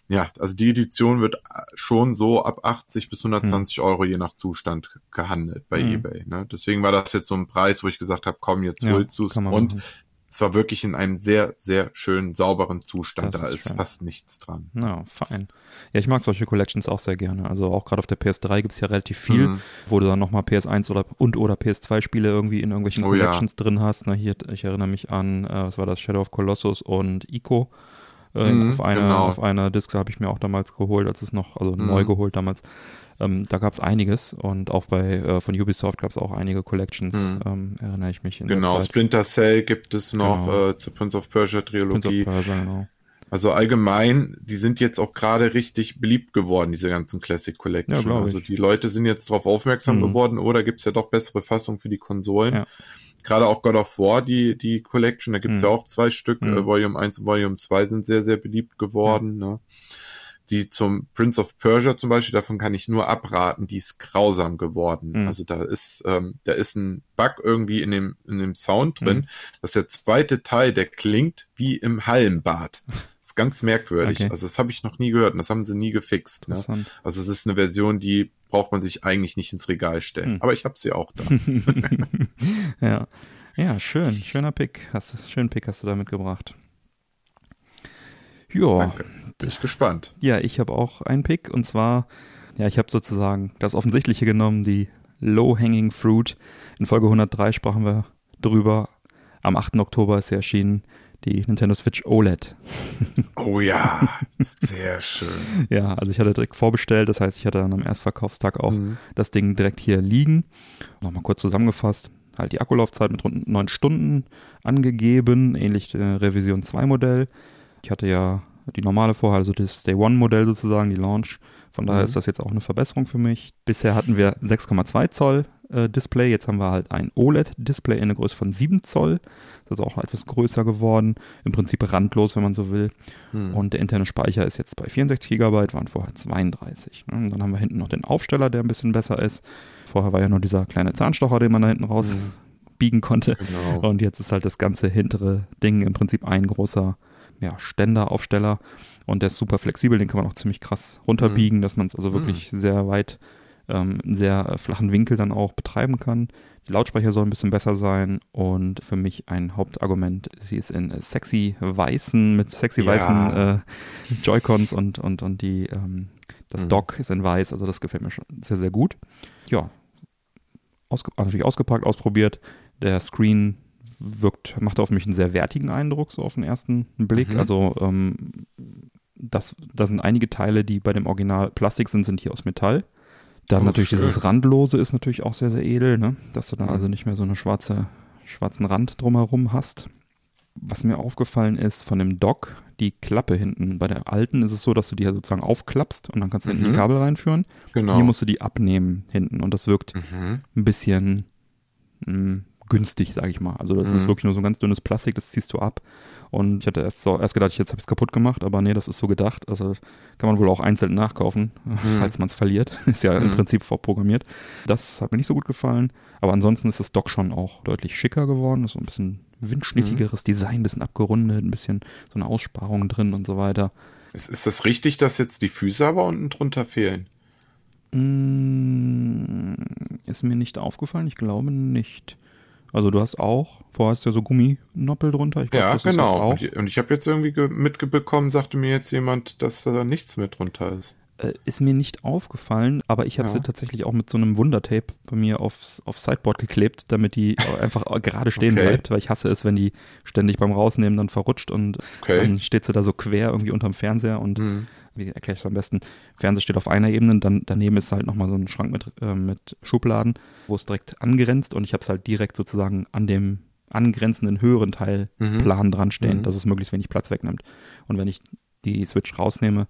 Ja, also die Edition wird äh, schon so ab 80 bis 120 mhm. Euro je nach Zustand gehandelt bei mhm. eBay. Ne? Deswegen war das jetzt so ein Preis, wo ich gesagt habe, komm, jetzt ja, holst du es. Und machen es war wirklich in einem sehr, sehr schönen, sauberen Zustand. Das da ist, ist fast nichts dran. Ja, fein. Ja, ich mag solche Collections auch sehr gerne. Also auch gerade auf der PS3 gibt es ja relativ viel, mhm. wo du dann nochmal PS1 oder und oder PS2-Spiele irgendwie in irgendwelchen oh, Collections ja. drin hast. Na, hier, ich erinnere mich an, äh, was war das, Shadow of Colossus und Ico. Äh, mhm, auf einer, genau. auf einer Disc habe ich mir auch damals geholt, als es noch, also mhm. neu geholt damals. Ähm, da gab es einiges und auch bei äh, von Ubisoft gab es auch einige Collections, mhm. ähm, erinnere ich mich. genau, Splinter Cell gibt es noch genau. äh, zur Prince of Persia Trilogie. Prince of Persia, genau. Also allgemein, die sind jetzt auch gerade richtig beliebt geworden, diese ganzen Classic Collections. Ja, also die Leute sind jetzt darauf aufmerksam mhm. geworden, oder gibt es ja doch bessere Fassungen für die Konsolen. Ja. Gerade auch God of War, die, die Collection, da gibt es mhm. ja auch zwei Stück, mhm. äh, Volume 1 und Volume 2 sind sehr, sehr beliebt geworden. Ne? Die zum Prince of Persia zum Beispiel, davon kann ich nur abraten, die ist grausam geworden. Mhm. Also da ist, ähm, da ist ein Bug irgendwie in dem, in dem Sound drin, mhm. dass der zweite Teil, der klingt wie im Hallenbad. Das ist ganz merkwürdig. Okay. Also das habe ich noch nie gehört und das haben sie nie gefixt. Ne? Also es ist eine Version, die braucht man sich eigentlich nicht ins Regal stellen. Mhm. Aber ich habe sie auch da. ja. Ja, schön. Schöner Pick. Hast, schönen Pick hast du da mitgebracht. Ja. Danke. Bin ich gespannt. Ja, ich habe auch einen Pick und zwar, ja, ich habe sozusagen das Offensichtliche genommen, die Low-Hanging Fruit. In Folge 103 sprachen wir drüber. Am 8. Oktober ist sie erschienen, die Nintendo Switch OLED. Oh ja, sehr schön. ja, also ich hatte direkt vorbestellt, das heißt, ich hatte dann am Erstverkaufstag auch mhm. das Ding direkt hier liegen. Nochmal kurz zusammengefasst, halt die Akkulaufzeit mit rund 9 Stunden angegeben, ähnlich der Revision 2 Modell. Ich hatte ja die normale vorher, also das Day One Modell sozusagen, die Launch. Von daher mhm. ist das jetzt auch eine Verbesserung für mich. Bisher hatten wir 6,2 Zoll äh, Display, jetzt haben wir halt ein OLED-Display in der Größe von 7 Zoll. Das ist auch etwas größer geworden. Im Prinzip randlos, wenn man so will. Mhm. Und der interne Speicher ist jetzt bei 64 GB, waren vorher 32. Ne? Und dann haben wir hinten noch den Aufsteller, der ein bisschen besser ist. Vorher war ja nur dieser kleine Zahnstocher, den man da hinten raus mhm. biegen konnte. Genau. Und jetzt ist halt das ganze hintere Ding im Prinzip ein großer ja, Ständer, Aufsteller und der ist super flexibel, den kann man auch ziemlich krass runterbiegen, mhm. dass man es also wirklich mhm. sehr weit, ähm, sehr äh, flachen Winkel dann auch betreiben kann. Die Lautsprecher sollen ein bisschen besser sein und für mich ein Hauptargument, sie ist in sexy weißen, mit sexy ja. weißen äh, Joy-Cons und, und, und die, ähm, das mhm. Dock ist in weiß, also das gefällt mir schon sehr, sehr gut. Ja, ausge natürlich ausgepackt, ausprobiert. Der Screen wirkt, macht auf mich einen sehr wertigen Eindruck, so auf den ersten Blick. Mhm. Also ähm, das, da sind einige Teile, die bei dem Original Plastik sind, sind hier aus Metall. Dann oh, natürlich schön. dieses Randlose ist natürlich auch sehr, sehr edel, ne? dass du da mhm. also nicht mehr so eine schwarze, schwarzen Rand drumherum hast. Was mir aufgefallen ist von dem Dock, die Klappe hinten. Bei der alten ist es so, dass du die ja sozusagen aufklappst und dann kannst du mhm. hinten die Kabel reinführen. Genau. Hier musst du die abnehmen hinten und das wirkt mhm. ein bisschen mh, hm, günstig, sage ich mal. Also das mhm. ist wirklich nur so ein ganz dünnes Plastik, das ziehst du ab Und ich hatte erst, so, erst gedacht, jetzt habe ich es kaputt gemacht, aber nee, das ist so gedacht. Also kann man wohl auch einzeln nachkaufen, mhm. falls man es verliert. Ist ja mhm. im Prinzip vorprogrammiert. Das hat mir nicht so gut gefallen. Aber ansonsten ist das Dock schon auch deutlich schicker geworden. Ist so ein bisschen windschnittigeres mhm. Design, ein bisschen abgerundet, ein bisschen so eine Aussparung drin und so weiter. Ist, ist das richtig, dass jetzt die Füße aber unten drunter fehlen? Mm, ist mir nicht aufgefallen, ich glaube nicht. Also du hast auch, vorher hast du ja so Gumminoppel drunter. Ich glaub, ja, genau. Und ich, und ich habe jetzt irgendwie mitbekommen, sagte mir jetzt jemand, dass da nichts mehr drunter ist. Äh, ist mir nicht aufgefallen, aber ich habe ja. sie tatsächlich auch mit so einem Wundertape bei mir aufs, aufs Sideboard geklebt, damit die einfach gerade stehen okay. bleibt, weil ich hasse es, wenn die ständig beim Rausnehmen dann verrutscht und okay. dann steht sie da so quer irgendwie unterm Fernseher und mhm. wie erkläre ich es am besten? Fernseher steht auf einer Ebene, dann daneben ist halt nochmal so ein Schrank mit, äh, mit Schubladen, wo es direkt angrenzt und ich habe es halt direkt sozusagen an dem angrenzenden höheren Teil mhm. plan dran stehen, mhm. dass es möglichst wenig Platz wegnimmt. Und wenn ich die Switch rausnehme,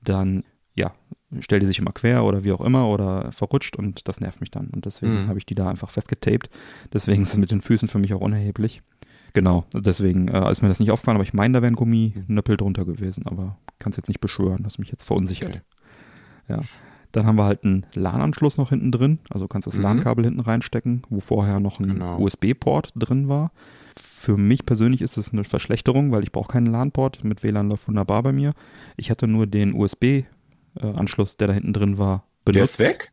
dann ja, stellt die sich immer quer oder wie auch immer oder verrutscht und das nervt mich dann. Und deswegen mhm. habe ich die da einfach festgetaped. Deswegen ist es mit den Füßen für mich auch unerheblich. Genau, deswegen äh, ist mir das nicht aufgefallen, aber ich meine, da wären Gumminöppel drunter gewesen, aber kann es jetzt nicht beschwören, das mich jetzt verunsichert. Okay. Ja. Dann haben wir halt einen LAN-Anschluss noch hinten drin, also kannst das mhm. LAN-Kabel hinten reinstecken, wo vorher noch ein genau. USB-Port drin war. Für mich persönlich ist es eine Verschlechterung, weil ich brauche keinen LAN-Port. Mit WLAN läuft wunderbar bei mir. Ich hatte nur den USB Anschluss, der da hinten drin war, benutzt. Der ist weg?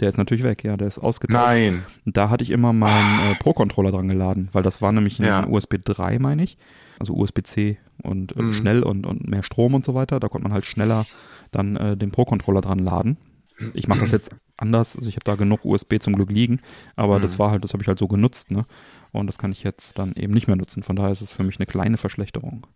Der ist natürlich weg, ja, der ist ausgetauscht. Nein. Da hatte ich immer meinen äh, Pro-Controller dran geladen, weil das war nämlich ja. ein USB 3, meine ich. Also USB-C und äh, mhm. schnell und, und mehr Strom und so weiter. Da konnte man halt schneller dann äh, den Pro-Controller dran laden. Ich mache das jetzt anders, also ich habe da genug USB zum Glück liegen, aber mhm. das war halt, das habe ich halt so genutzt, ne? Und das kann ich jetzt dann eben nicht mehr nutzen. Von daher ist es für mich eine kleine Verschlechterung.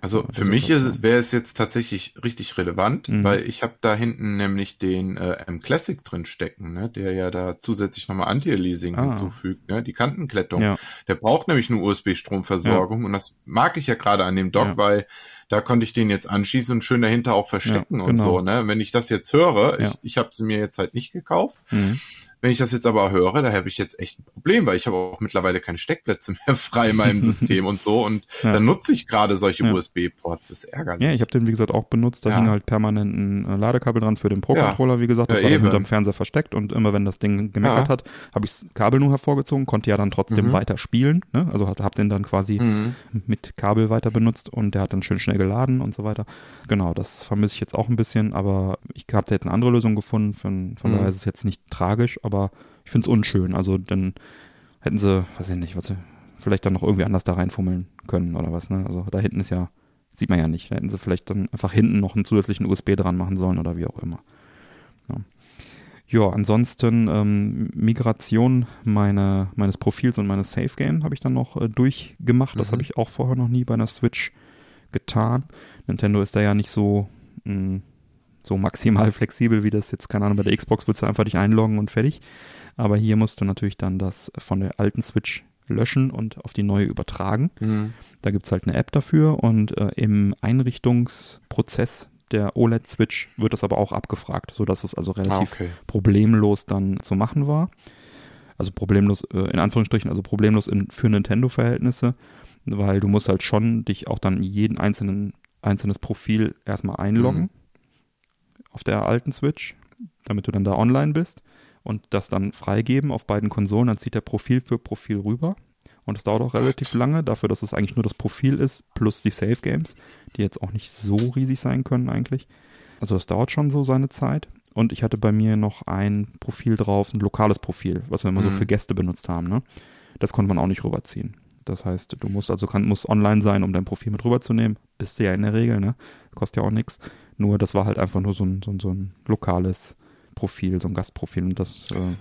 Also für mich wäre es jetzt tatsächlich richtig relevant, mhm. weil ich habe da hinten nämlich den äh, M Classic drin stecken, ne, der ja da zusätzlich nochmal Anti-Aliasing ah. hinzufügt, ne, die Kantenklettung. Ja. Der braucht nämlich eine USB-Stromversorgung ja. und das mag ich ja gerade an dem Dock, ja. weil da konnte ich den jetzt anschließen und schön dahinter auch verstecken und genau. so. Ne, wenn ich das jetzt höre, ich, ich habe sie mir jetzt halt nicht gekauft. Mhm wenn ich das jetzt aber höre, da habe ich jetzt echt ein Problem, weil ich habe auch mittlerweile keine Steckplätze mehr frei in meinem System und so. Und ja. dann nutze ich gerade solche ja. USB-Ports. Das ärgert mich. Ja, ich habe den, wie gesagt, auch benutzt. Da ja. hing halt permanent ein äh, Ladekabel dran für den Pro-Controller, wie gesagt. Das war dann hinterm Fernseher versteckt. Und immer wenn das Ding gemeckert hat, habe ich das Kabel nur hervorgezogen, konnte ja dann trotzdem mhm. weiter spielen. Ne? Also habe den dann quasi mhm. mit Kabel weiter benutzt und der hat dann schön schnell geladen und so weiter. Genau, das vermisse ich jetzt auch ein bisschen, aber ich habe da jetzt eine andere Lösung gefunden. Von, von mhm. daher ist es jetzt nicht tragisch, aber aber ich finde es unschön. Also dann hätten sie, weiß ich nicht, was sie vielleicht dann noch irgendwie anders da reinfummeln können oder was, ne? Also da hinten ist ja, sieht man ja nicht. Da hätten sie vielleicht dann einfach hinten noch einen zusätzlichen USB dran machen sollen oder wie auch immer. Ja. Ja, ansonsten ähm, Migration meine, meines Profils und meines Safe Game habe ich dann noch äh, durchgemacht. Mhm. Das habe ich auch vorher noch nie bei einer Switch getan. Nintendo ist da ja nicht so mh, hm, so maximal flexibel, wie das jetzt, keine Ahnung, bei der Xbox würdest du einfach dich einloggen und fertig. Aber hier musst du natürlich dann das von der alten Switch löschen und auf die neue übertragen. Mhm. Da gibt es halt eine App dafür und äh, im Einrichtungsprozess der OLED-Switch wird das aber auch abgefragt, sodass es also relativ ah, okay. problemlos dann zu machen war. Also problemlos, äh, in Anführungsstrichen, also problemlos in, für Nintendo-Verhältnisse, weil du musst halt schon dich auch dann jeden einzelnen einzelnes Profil erstmal einloggen. Mhm auf der alten Switch, damit du dann da online bist und das dann freigeben auf beiden Konsolen. Dann zieht er Profil für Profil rüber. Und das dauert auch relativ lange, dafür, dass es eigentlich nur das Profil ist, plus die Save Games, die jetzt auch nicht so riesig sein können eigentlich. Also das dauert schon so seine Zeit. Und ich hatte bei mir noch ein Profil drauf, ein lokales Profil, was wir immer mhm. so für Gäste benutzt haben. Ne? Das konnte man auch nicht rüberziehen. Das heißt, du musst also kann, musst online sein, um dein Profil mit rüberzunehmen. Bist du ja in der Regel, ne? Kostet ja auch nichts. Nur das war halt einfach nur so ein, so ein, so ein lokales Profil, so ein Gastprofil und das, das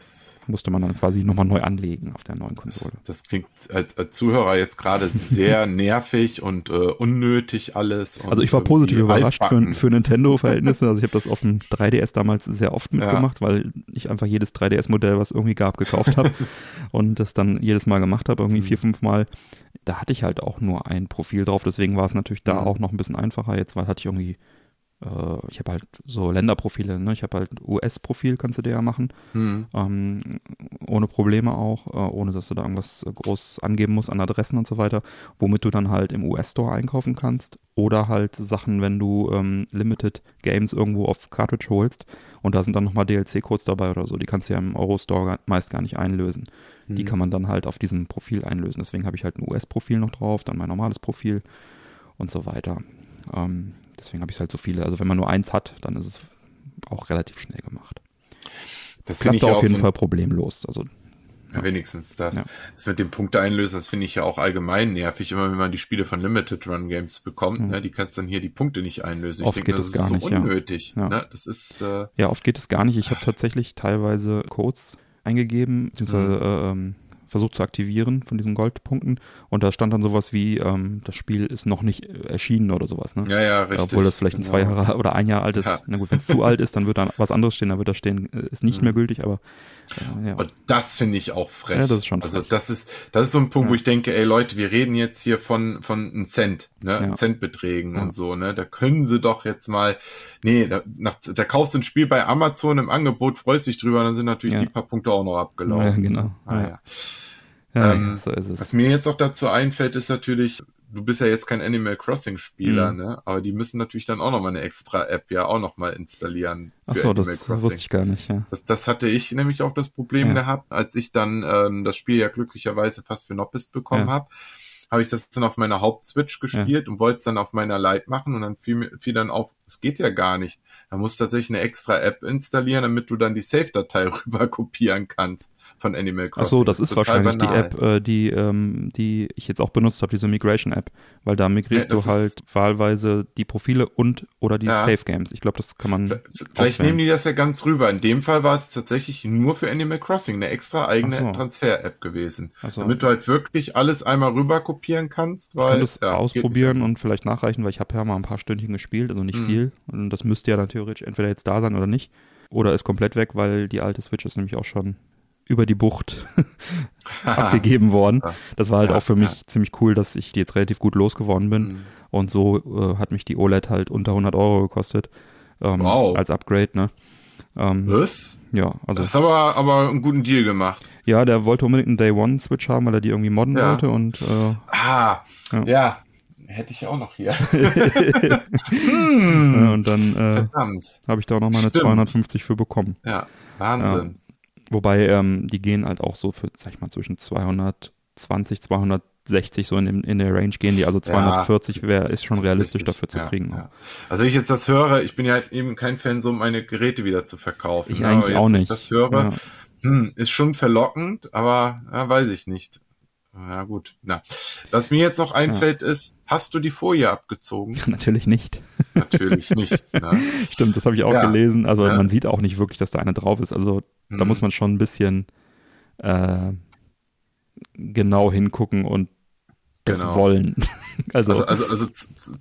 äh, musste man dann quasi nochmal neu anlegen auf der neuen Konsole. Das, das klingt als, als, Zuhörer jetzt gerade sehr nervig und äh, unnötig alles. also ich war positiv überrascht für, für Nintendo-Verhältnisse. Also ich habe das auf dem 3DS damals sehr oft mitgemacht, ja. weil ich einfach jedes 3DS-Modell, was irgendwie gab, gekauft habe und das dann jedes Mal gemacht habe, irgendwie mhm. vier, fünf Mal. Da hatte ich halt auch nur ein Profil drauf, deswegen war es natürlich da mhm. auch noch ein bisschen einfacher. Jetzt weil hatte ich irgendwie äh, ich habe halt so Länderprofile, ne? Ich habe halt US-Profil, kannst du dir ja machen. Mhm. Ähm, ohne Probleme auch, äh, ohne dass du da irgendwas groß angeben musst an Adressen und so weiter, womit du dann halt im US-Store einkaufen kannst. Oder halt Sachen, wenn du ähm, Limited Games irgendwo auf Cartridge holst und da sind dann nochmal DLC-Codes dabei oder so, die kannst du ja im Euro-Store meist gar nicht einlösen. Mhm. Die kann man dann halt auf diesem Profil einlösen. Deswegen habe ich halt ein US-Profil noch drauf, dann mein normales Profil und so weiter. Ähm, deswegen habe ich halt so viele. Also wenn man nur eins hat, dann ist es auch relativ schnell gemacht. Das klappt auf jeden so Fall problemlos. Also ja, wenigstens das. Ja. Das mit dem Punkte einlösen, das finde ich ja auch allgemein nervig, immer wenn man die Spiele von Limited Run Games bekommt, mhm. ne, die kannst dann hier die Punkte nicht einlösen. Oft ich denke, geht das es gar ist nicht, so unnötig. Ja. Ne? Das ist, äh, ja, oft geht es gar nicht. Ich habe tatsächlich teilweise Codes eingegeben, beziehungsweise mhm. äh, ähm, versucht zu aktivieren von diesen Goldpunkten. Und da stand dann sowas wie, ähm, das Spiel ist noch nicht erschienen oder sowas. Ne? Ja, ja, richtig. Obwohl das vielleicht ein genau. zwei Jahre oder ein Jahr alt ist. Ja. Na gut, wenn es zu alt ist, dann wird da was anderes stehen, dann wird da stehen, äh, ist nicht mhm. mehr gültig, aber äh, ja. Und das finde ich auch frech. Ja, das ist schon also frech. Also das ist, das ist so ein Punkt, ja. wo ich denke, ey Leute, wir reden jetzt hier von, von einem Cent, ne, ja. Centbeträgen und so, ne, da können sie doch jetzt mal, nee, da, nach, da kaufst du ein Spiel bei Amazon im Angebot, freust dich drüber, dann sind natürlich die paar Punkte auch noch abgelaufen. Ja, genau. Ah, ja. Ähm, so ist es. Was mir jetzt auch dazu einfällt, ist natürlich, du bist ja jetzt kein Animal Crossing Spieler, mhm. ne? Aber die müssen natürlich dann auch nochmal eine extra App ja auch nochmal installieren. Ach so, das Crossing. wusste ich gar nicht, ja. Das, das hatte ich nämlich auch das Problem ja. gehabt, als ich dann ähm, das Spiel ja glücklicherweise fast für Noppist bekommen ja. habe habe ich das dann auf meiner Hauptswitch gespielt ja. und wollte es dann auf meiner Lite machen und dann fiel, fiel dann auf, es geht ja gar nicht. Da musst du tatsächlich eine extra App installieren, damit du dann die Save-Datei rüber kopieren kannst von Animal Crossing. Ach so, das, das ist wahrscheinlich banal. die App, äh, die, ähm, die ich jetzt auch benutzt habe, diese Migration-App, weil da migrierst ja, du halt wahlweise die Profile und oder die ja. Save Games. Ich glaube, das kann man. Vielleicht auswählen. nehmen die das ja ganz rüber. In dem Fall war es tatsächlich nur für Animal Crossing eine extra eigene so. Transfer-App gewesen. So. Damit du halt wirklich alles einmal rüber kopieren kannst. Weil, ich kann das ja, ausprobieren und vielleicht nachreichen, weil ich habe ja mal ein paar Stündchen gespielt, also nicht mhm. viel. Und das müsste ja dann theoretisch entweder jetzt da sein oder nicht. Oder ist komplett weg, weil die alte Switch ist nämlich auch schon über die Bucht abgegeben worden. Das war halt ja, auch für mich ja. ziemlich cool, dass ich die jetzt relativ gut losgeworden bin. Mhm. Und so äh, hat mich die OLED halt unter 100 Euro gekostet. Ähm, wow. Als Upgrade, ne? Ähm, Was? Ja, also. Das ist aber, aber einen guten Deal gemacht. Ja, der wollte unbedingt einen Day One Switch haben, weil er die irgendwie modden ja. wollte und. Äh, ah, ja. Hätte ich auch noch hier. hm. und dann äh, habe ich da auch nochmal eine 250 für bekommen. Ja, Wahnsinn. Wobei ähm, die gehen halt auch so für, sag ich mal, zwischen 220, 260 so in, in der Range gehen die. Also 240 ja, wär, ist schon realistisch richtig, dafür zu ja, kriegen. Ja. Also wenn ich jetzt das höre, ich bin ja halt eben kein Fan, so meine Geräte wieder zu verkaufen. Ich ne? eigentlich jetzt, auch nicht. Wenn ich das höre, hm, ist schon verlockend, aber ja, weiß ich nicht. Ja gut. Na, was mir jetzt noch einfällt ist, hast du die Folie abgezogen? Natürlich nicht. Natürlich nicht. Ne? Stimmt, das habe ich auch ja. gelesen. Also ja. man sieht auch nicht wirklich, dass da eine drauf ist. Also mhm. da muss man schon ein bisschen äh, genau hingucken und das genau. wollen. also, also, also, also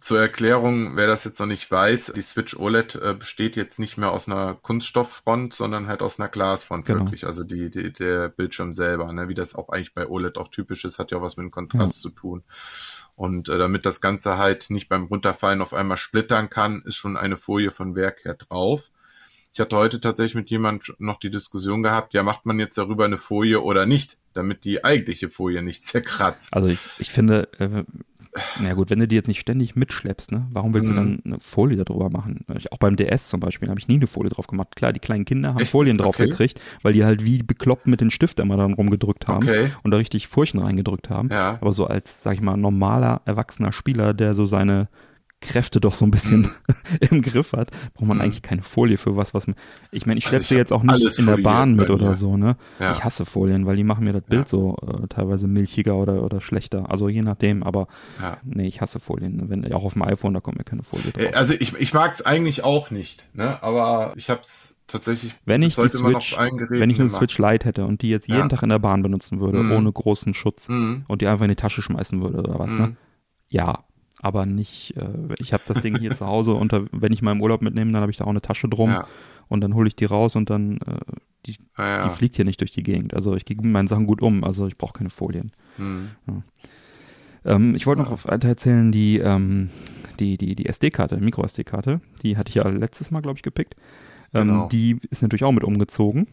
zur Erklärung, wer das jetzt noch nicht weiß, die Switch OLED äh, besteht jetzt nicht mehr aus einer Kunststofffront, sondern halt aus einer Glasfront genau. wirklich. Also die, die, der Bildschirm selber, ne? wie das auch eigentlich bei OLED auch typisch ist, hat ja auch was mit dem Kontrast ja. zu tun. Und äh, damit das Ganze halt nicht beim Runterfallen auf einmal splittern kann, ist schon eine Folie von Werk her drauf. Ich hatte heute tatsächlich mit jemand noch die Diskussion gehabt, ja, macht man jetzt darüber eine Folie oder nicht, damit die eigentliche Folie nicht zerkratzt. Also ich, ich finde, äh, na gut, wenn du die jetzt nicht ständig mitschleppst, ne, warum willst mhm. du dann eine Folie darüber machen? Auch beim DS zum Beispiel habe ich nie eine Folie drauf gemacht. Klar, die kleinen Kinder haben Echt? Folien drauf okay. gekriegt, weil die halt wie bekloppt mit den Stift immer dann rumgedrückt haben okay. und da richtig Furchen reingedrückt haben. Ja. Aber so als, sag ich mal, normaler, erwachsener Spieler, der so seine Kräfte doch so ein bisschen mhm. im Griff hat, braucht man mhm. eigentlich keine Folie für was, was man, ich meine, ich schleppe also sie jetzt auch nicht in der Bahn mit oder so, ne? Ja. Ich hasse Folien, weil die machen mir das Bild ja. so äh, teilweise milchiger oder, oder schlechter, also je nachdem, aber ja. nee, ich hasse Folien, wenn, auch auf dem iPhone, da kommt mir keine Folie drauf. Äh, also ich, ich mag es eigentlich auch nicht, ne? aber ich hab's tatsächlich, wenn ich die Switch, wenn ich eine Switch Lite hätte und die jetzt jeden Tag in der Bahn benutzen würde, mhm. ohne großen Schutz mhm. und die einfach in die Tasche schmeißen würde oder was, ne? Mhm. Ja, aber nicht, äh, ich habe das Ding hier zu Hause und wenn ich mal im Urlaub mitnehme, dann habe ich da auch eine Tasche drum ja. und dann hole ich die raus und dann, äh, die, ja, ja. die fliegt hier nicht durch die Gegend. Also ich gehe mit meinen Sachen gut um, also ich brauche keine Folien. Mhm. Ähm, ich wollte noch weiter erzählen, die, ähm, die, die, die SD-Karte, Micro-SD-Karte, die hatte ich ja letztes Mal, glaube ich, gepickt. Ähm, genau. Die ist natürlich auch mit umgezogen.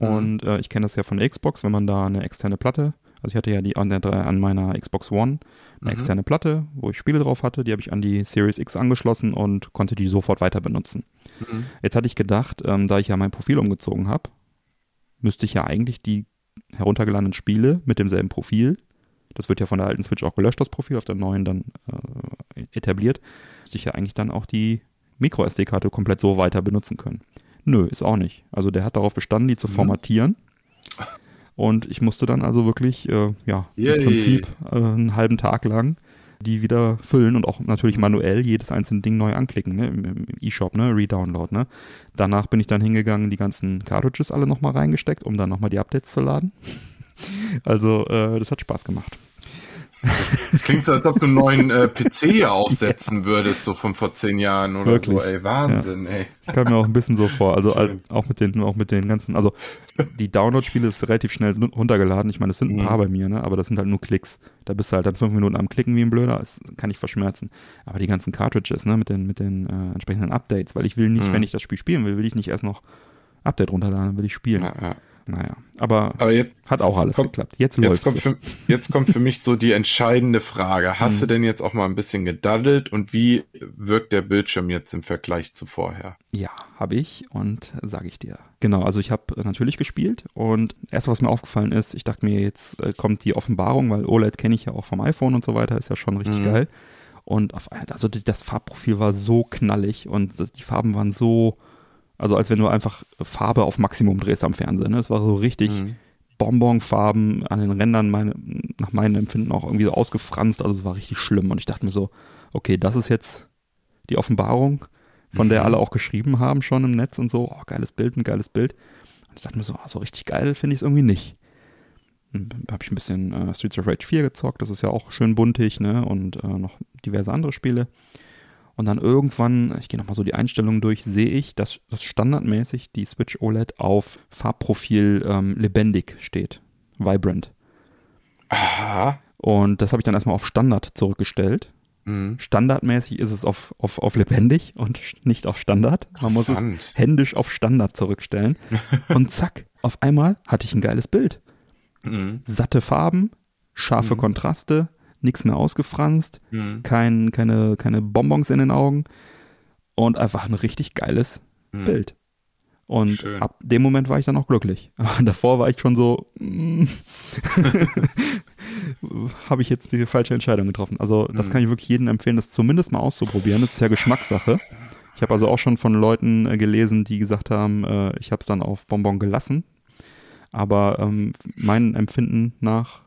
Mhm. Und äh, ich kenne das ja von der Xbox, wenn man da eine externe Platte, also ich hatte ja die an, der, an meiner Xbox One eine mhm. externe Platte, wo ich Spiele drauf hatte, die habe ich an die Series X angeschlossen und konnte die sofort weiter benutzen. Mhm. Jetzt hatte ich gedacht, ähm, da ich ja mein Profil umgezogen habe, müsste ich ja eigentlich die heruntergeladenen Spiele mit demselben Profil, das wird ja von der alten Switch auch gelöscht, das Profil, auf der neuen dann äh, etabliert, müsste ich ja eigentlich dann auch die Micro-SD-Karte komplett so weiter benutzen können. Nö, ist auch nicht. Also der hat darauf bestanden, die zu mhm. formatieren. Und ich musste dann also wirklich, äh, ja, Yay. im Prinzip äh, einen halben Tag lang die wieder füllen und auch natürlich manuell jedes einzelne Ding neu anklicken, ne, im, im E-Shop, ne, Redownload, ne. Danach bin ich dann hingegangen, die ganzen Cartridges alle nochmal reingesteckt, um dann nochmal die Updates zu laden. Also, äh, das hat Spaß gemacht. Das klingt so, als ob du einen neuen äh, PC aufsetzen ja. würdest, so von vor zehn Jahren oder Wirklich? so. Ey, Wahnsinn, ja. ey. Das kam mir auch ein bisschen so vor. Also auch mit den, auch mit den ganzen, also die Download-Spiele ist relativ schnell runtergeladen. Ich meine, es sind ein mhm. paar bei mir, ne? Aber das sind halt nur Klicks. Da bist du halt dann fünf Minuten am Klicken wie ein Blöder. Das kann ich verschmerzen. Aber die ganzen Cartridges, ne, mit den, mit den äh, entsprechenden Updates, weil ich will nicht, mhm. wenn ich das Spiel spielen will, will ich nicht erst noch Update runterladen, will ich spielen. Ja, ja. Naja, aber, aber jetzt, hat auch alles kommt, geklappt. Jetzt, jetzt kommt, für, jetzt kommt für mich so die entscheidende Frage. Hast hm. du denn jetzt auch mal ein bisschen gedaddelt und wie wirkt der Bildschirm jetzt im Vergleich zu vorher? Ja, habe ich und sage ich dir. Genau, also ich habe natürlich gespielt und erst was mir aufgefallen ist, ich dachte mir, jetzt äh, kommt die Offenbarung, weil OLED kenne ich ja auch vom iPhone und so weiter, ist ja schon richtig mhm. geil. Und auf, also das Farbprofil war so knallig und die Farben waren so also als wenn du einfach Farbe auf Maximum drehst am Fernsehen. Ne? Es war so richtig mhm. Bonbonfarben an den Rändern, meine, nach meinem Empfinden auch irgendwie so ausgefranst. Also es war richtig schlimm. Und ich dachte mir so, okay, das ist jetzt die Offenbarung, von mhm. der alle auch geschrieben haben schon im Netz und so. Oh, geiles Bild, ein geiles Bild. Und ich dachte mir so, oh, so richtig geil finde ich es irgendwie nicht. Habe ich ein bisschen äh, Streets of Rage 4 gezockt, das ist ja auch schön buntig, ne? Und äh, noch diverse andere Spiele. Und dann irgendwann, ich gehe nochmal so die Einstellungen durch, sehe ich, dass, dass standardmäßig die Switch OLED auf Farbprofil ähm, lebendig steht. Vibrant. Aha. Und das habe ich dann erstmal auf Standard zurückgestellt. Mhm. Standardmäßig ist es auf, auf, auf lebendig und nicht auf Standard. Man muss es händisch auf Standard zurückstellen. und zack, auf einmal hatte ich ein geiles Bild. Mhm. Satte Farben, scharfe mhm. Kontraste, nichts mehr ausgefranst, mhm. kein, keine, keine Bonbons in den Augen und einfach ein richtig geiles mhm. Bild. Und Schön. ab dem Moment war ich dann auch glücklich. davor war ich schon so, mm, habe ich jetzt die falsche Entscheidung getroffen. Also das mhm. kann ich wirklich jedem empfehlen, das zumindest mal auszuprobieren. Das ist ja Geschmackssache. Ich habe also auch schon von Leuten äh, gelesen, die gesagt haben, äh, ich habe es dann auf Bonbon gelassen. Aber ähm, mein Empfinden nach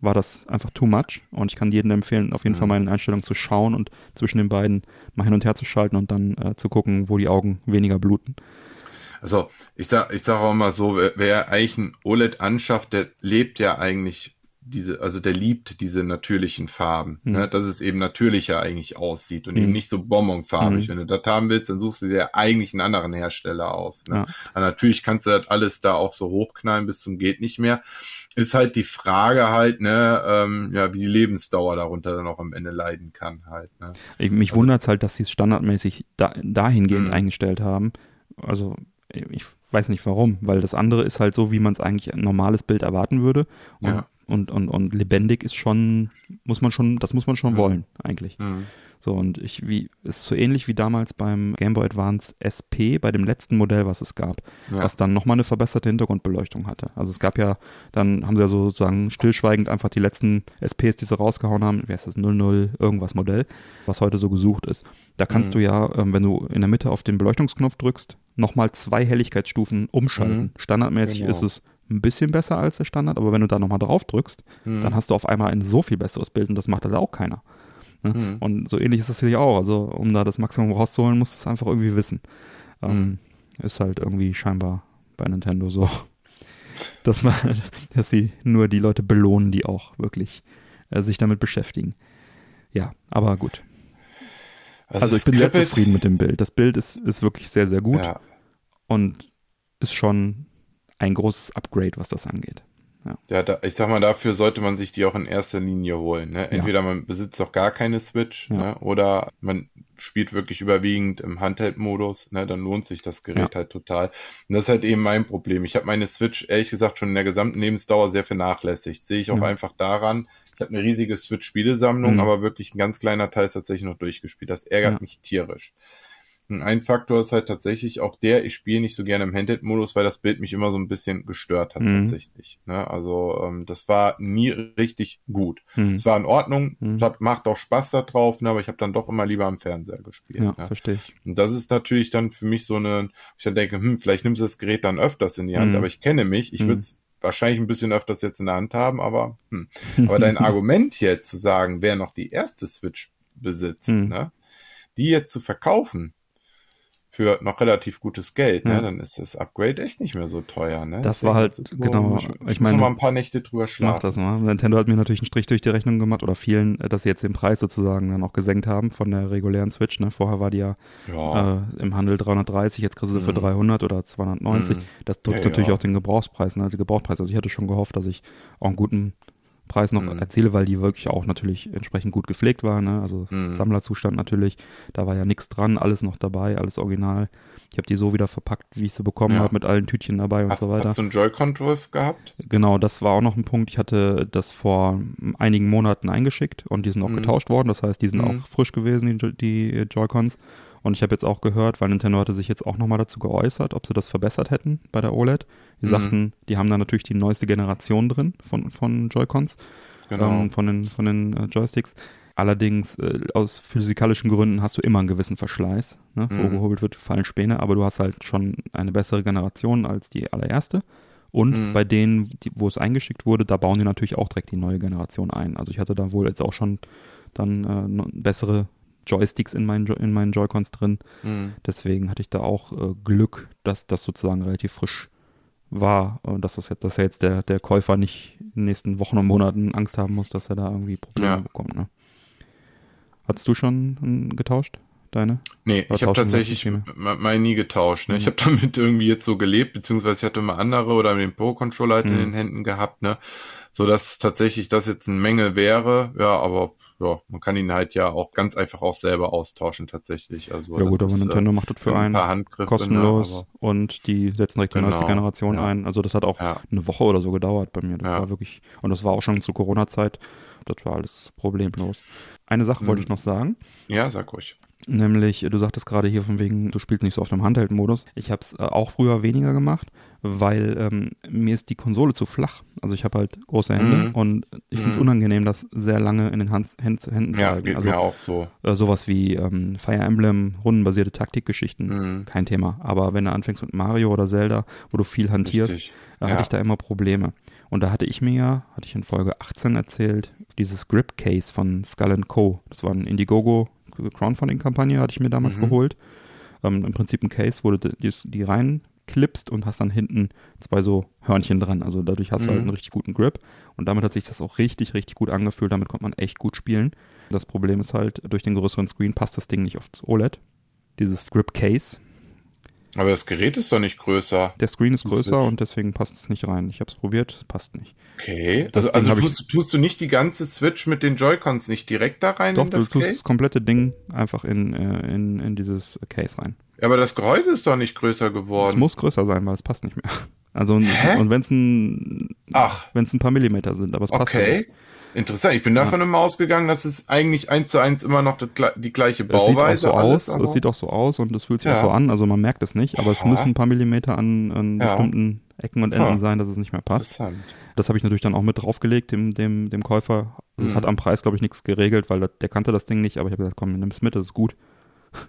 war das einfach too much und ich kann jedem empfehlen, auf jeden mhm. Fall meine Einstellungen zu schauen und zwischen den beiden mal hin und her zu schalten und dann äh, zu gucken, wo die Augen weniger bluten. Also ich sag, ich sag auch mal so, wer, wer eigentlich ein OLED anschafft, der lebt ja eigentlich diese, also der liebt diese natürlichen Farben, mhm. ne? dass es eben natürlicher eigentlich aussieht und mhm. eben nicht so bonbonfarbig. Mhm. Wenn du das haben willst, dann suchst du dir eigentlich einen anderen Hersteller aus. Ne? Ja. Natürlich kannst du das alles da auch so hochknallen bis zum geht nicht mehr. Ist halt die Frage halt, ne, ähm, ja, wie die Lebensdauer darunter dann auch am Ende leiden kann halt. Ne? Ich, mich also, wundert halt, dass sie es standardmäßig da, dahingehend mhm. eingestellt haben. Also ich weiß nicht warum, weil das andere ist halt so, wie man es eigentlich ein normales Bild erwarten würde. Und ja und, und, und lebendig ist schon, muss man schon, das muss man schon mhm. wollen, eigentlich. Mhm. So, und ich, wie, ist so ähnlich wie damals beim Game Boy Advance SP, bei dem letzten Modell, was es gab, ja. was dann nochmal eine verbesserte Hintergrundbeleuchtung hatte. Also es gab ja, dann haben sie ja sozusagen stillschweigend einfach die letzten SPs, die sie rausgehauen haben, wie heißt das, 00 irgendwas Modell, was heute so gesucht ist. Da kannst mhm. du ja, ähm, wenn du in der Mitte auf den Beleuchtungsknopf drückst, nochmal zwei Helligkeitsstufen umschalten. Mhm. Standardmäßig genau. ist es ein bisschen besser als der Standard, aber wenn du da nochmal drauf drückst, mhm. dann hast du auf einmal ein so viel besseres Bild und das macht halt auch keiner. Ne? Mhm. Und so ähnlich ist das hier auch. Also, um da das Maximum rauszuholen, musst du es einfach irgendwie wissen. Ähm, mhm. Ist halt irgendwie scheinbar bei Nintendo so, dass man, dass sie nur die Leute belohnen, die auch wirklich äh, sich damit beschäftigen. Ja, aber gut. Also, also ich bin sehr zufrieden mit dem Bild. Das Bild ist, ist wirklich sehr, sehr gut ja. und ist schon ein großes Upgrade, was das angeht. Ja. ja da, ich sag mal, dafür sollte man sich die auch in erster Linie holen. Ne? Entweder ja. man besitzt doch gar keine Switch, ja. ne? oder man spielt wirklich überwiegend im Handheld-Modus, ne? dann lohnt sich das Gerät halt total. Und das ist halt eben mein Problem. Ich habe meine Switch ehrlich gesagt schon in der gesamten Lebensdauer sehr vernachlässigt. Sehe ich auch einfach daran. Ich habe eine riesige Switch-Spielesammlung, mhm. aber wirklich ein ganz kleiner Teil ist tatsächlich noch durchgespielt. Das ärgert mich tierisch. Ein Faktor ist halt tatsächlich auch der, ich spiele nicht so gerne im Handheld-Modus, weil das Bild mich immer so ein bisschen gestört hat mhm. tatsächlich. Ne? Also ähm, das war nie richtig gut. Mhm. Es war in Ordnung, mhm. hat, macht auch Spaß da drauf, ne? aber ich habe dann doch immer lieber am Fernseher gespielt. Ja, ne? verstehe ich. Und das ist natürlich dann für mich so eine, ich dann denke, hm, vielleicht nimmst du das Gerät dann öfters in die Hand, mhm. aber ich kenne mich, ich mhm. würde es wahrscheinlich ein bisschen öfters jetzt in der Hand haben, aber hm. aber dein Argument jetzt zu sagen, wer noch die erste Switch besitzt, mhm. ne? die jetzt zu verkaufen, für noch relativ gutes Geld, ne, ja. dann ist das Upgrade echt nicht mehr so teuer. Ne? Das war halt, das genau, ich, ich meine, mal ein paar Nächte drüber schlafen. Mach das mal. Nintendo hat mir natürlich einen Strich durch die Rechnung gemacht oder vielen, dass sie jetzt den Preis sozusagen dann auch gesenkt haben von der regulären Switch. Ne? Vorher war die ja, ja. Äh, im Handel 330, jetzt kriegst du sie für 300 mhm. oder 290. Mhm. Das drückt ja, natürlich auch den Gebrauchspreis, ne? Den Gebrauchspreis. Also ich hatte schon gehofft, dass ich auch einen guten Preis noch mhm. erziele, weil die wirklich auch natürlich entsprechend gut gepflegt war. Ne? Also mhm. Sammlerzustand natürlich. Da war ja nichts dran, alles noch dabei, alles original. Ich habe die so wieder verpackt, wie ich sie bekommen ja. habe, mit allen Tütchen dabei und hast, so weiter. Hast du einen Joy-Con-Drive gehabt? Genau, das war auch noch ein Punkt. Ich hatte das vor einigen Monaten eingeschickt und die sind auch mhm. getauscht worden. Das heißt, die sind mhm. auch frisch gewesen, die, die Joy-Cons. Und ich habe jetzt auch gehört, weil Nintendo hatte sich jetzt auch nochmal dazu geäußert, ob sie das verbessert hätten bei der OLED. Die mhm. sagten, die haben da natürlich die neueste Generation drin von, von Joy-Cons, genau. ähm, von den, von den äh, Joysticks. Allerdings äh, aus physikalischen Gründen hast du immer einen gewissen Verschleiß. Ne? Mhm. gehobelt wird, fallen Späne, aber du hast halt schon eine bessere Generation als die allererste. Und mhm. bei denen, die, wo es eingeschickt wurde, da bauen die natürlich auch direkt die neue Generation ein. Also ich hatte da wohl jetzt auch schon dann äh, bessere Joysticks in meinen, jo in meinen Joy-Cons drin. Mhm. Deswegen hatte ich da auch äh, Glück, dass das sozusagen relativ frisch war und dass das jetzt, dass er jetzt der, der Käufer nicht in den nächsten Wochen und Monaten Angst haben muss, dass er da irgendwie Probleme ja. bekommt. Ne? Hattest du schon getauscht? Deine? Nee, Oder ich habe tatsächlich mal nie getauscht. Ne? Mhm. Ich habe damit irgendwie jetzt so gelebt, beziehungsweise ich hatte mal andere oder den Pro-Controller halt mhm. in den Händen gehabt, ne? So dass tatsächlich das jetzt eine Menge wäre, ja, aber ja, man kann ihn halt ja auch ganz einfach auch selber austauschen tatsächlich. Also ja gut, aber ist, Nintendo äh, macht das für einen ein ne, kostenlos ne, und die setzen direkt die genau, neueste Generation ja. ein. Also das hat auch ja. eine Woche oder so gedauert bei mir. Das ja. war wirklich, und das war auch schon zur Corona-Zeit. Das war alles problemlos. Eine Sache wollte hm. ich noch sagen. Ja, sag ruhig. Nämlich, du sagtest gerade hier von wegen, du spielst nicht so oft im Handheld-Modus. Ich habe es äh, auch früher weniger gemacht, weil ähm, mir ist die Konsole zu flach. Also ich habe halt große Hände mhm. und ich finde es mhm. unangenehm, das sehr lange in den Hand, Händen, zu ja, halten. Geht also mir auch so. Äh, sowas wie ähm, Fire Emblem, rundenbasierte Taktikgeschichten, mhm. kein Thema. Aber wenn du anfängst mit Mario oder Zelda, wo du viel hantierst, ja. hatte ich da immer Probleme. Und da hatte ich mir, hatte ich in Folge 18 erzählt, dieses Grip Case von Skull Co. Das war ein Indiegogo Crowdfunding-Kampagne, hatte ich mir damals mhm. geholt. Ähm, Im Prinzip ein Case, wo du die, die reinklippst und hast dann hinten zwei so Hörnchen dran. Also dadurch hast mhm. du halt mhm. einen richtig guten Grip. Und damit hat sich das auch richtig, richtig gut angefühlt. Damit konnte man echt gut spielen. Das Problem ist halt, durch den größeren Screen passt das Ding nicht aufs OLED. Dieses Grip Case, aber das Gerät ist doch nicht größer. Der Screen ist größer und deswegen passt es nicht rein. Ich habe es probiert, es passt nicht. Okay. Das also, also tust, tust, du nicht die ganze Switch mit den Joy-Cons nicht direkt da rein doch, in das du tust das komplette Ding einfach in, äh, in, in dieses Case rein. Ja, aber das Gehäuse ist doch nicht größer geworden. Es muss größer sein, weil es passt nicht mehr. Also Hä? und wenn es ein, ein paar Millimeter sind, aber es passt okay. nicht. Interessant. Ich bin davon ja. immer ausgegangen, dass es eigentlich eins zu eins immer noch die gleiche Bauweise ist. Es sieht auch so. Es sieht auch so aus und es fühlt sich ja. auch so an. Also man merkt es nicht, aber es müssen ein paar Millimeter an, an ja. bestimmten Ecken und Enden sein, dass es nicht mehr passt. Das habe ich natürlich dann auch mit draufgelegt, dem, dem, dem Käufer. Also mhm. Es hat am Preis, glaube ich, nichts geregelt, weil der kannte das Ding nicht, aber ich habe gesagt, komm, nimm es mit, das ist gut.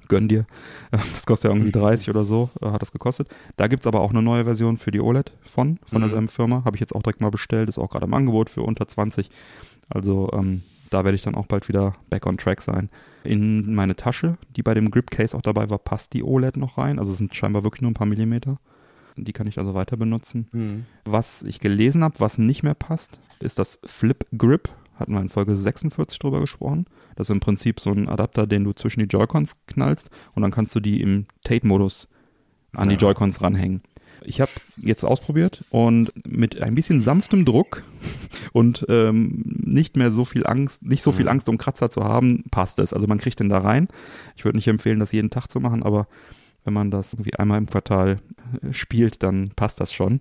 Gönn dir. Das kostet ja irgendwie 30 oder so, äh, hat das gekostet. Da gibt es aber auch eine neue Version für die OLED von, von mhm. derselben Firma. Habe ich jetzt auch direkt mal bestellt, ist auch gerade im Angebot für unter 20. Also ähm, da werde ich dann auch bald wieder back on track sein. In meine Tasche, die bei dem Grip Case auch dabei war, passt die OLED noch rein. Also es sind scheinbar wirklich nur ein paar Millimeter. Die kann ich also weiter benutzen. Mhm. Was ich gelesen habe, was nicht mehr passt, ist das Flip Grip. Hatten wir in Folge 46 drüber gesprochen. Das ist im Prinzip so ein Adapter, den du zwischen die Joy-Cons knallst und dann kannst du die im Tate-Modus an ja. die Joy-Cons ranhängen. Ich habe jetzt ausprobiert und mit ein bisschen sanftem Druck und ähm, nicht mehr so viel Angst, nicht so viel mhm. Angst, um Kratzer zu haben, passt es. Also man kriegt den da rein. Ich würde nicht empfehlen, das jeden Tag zu machen, aber wenn man das irgendwie einmal im Quartal äh, spielt, dann passt das schon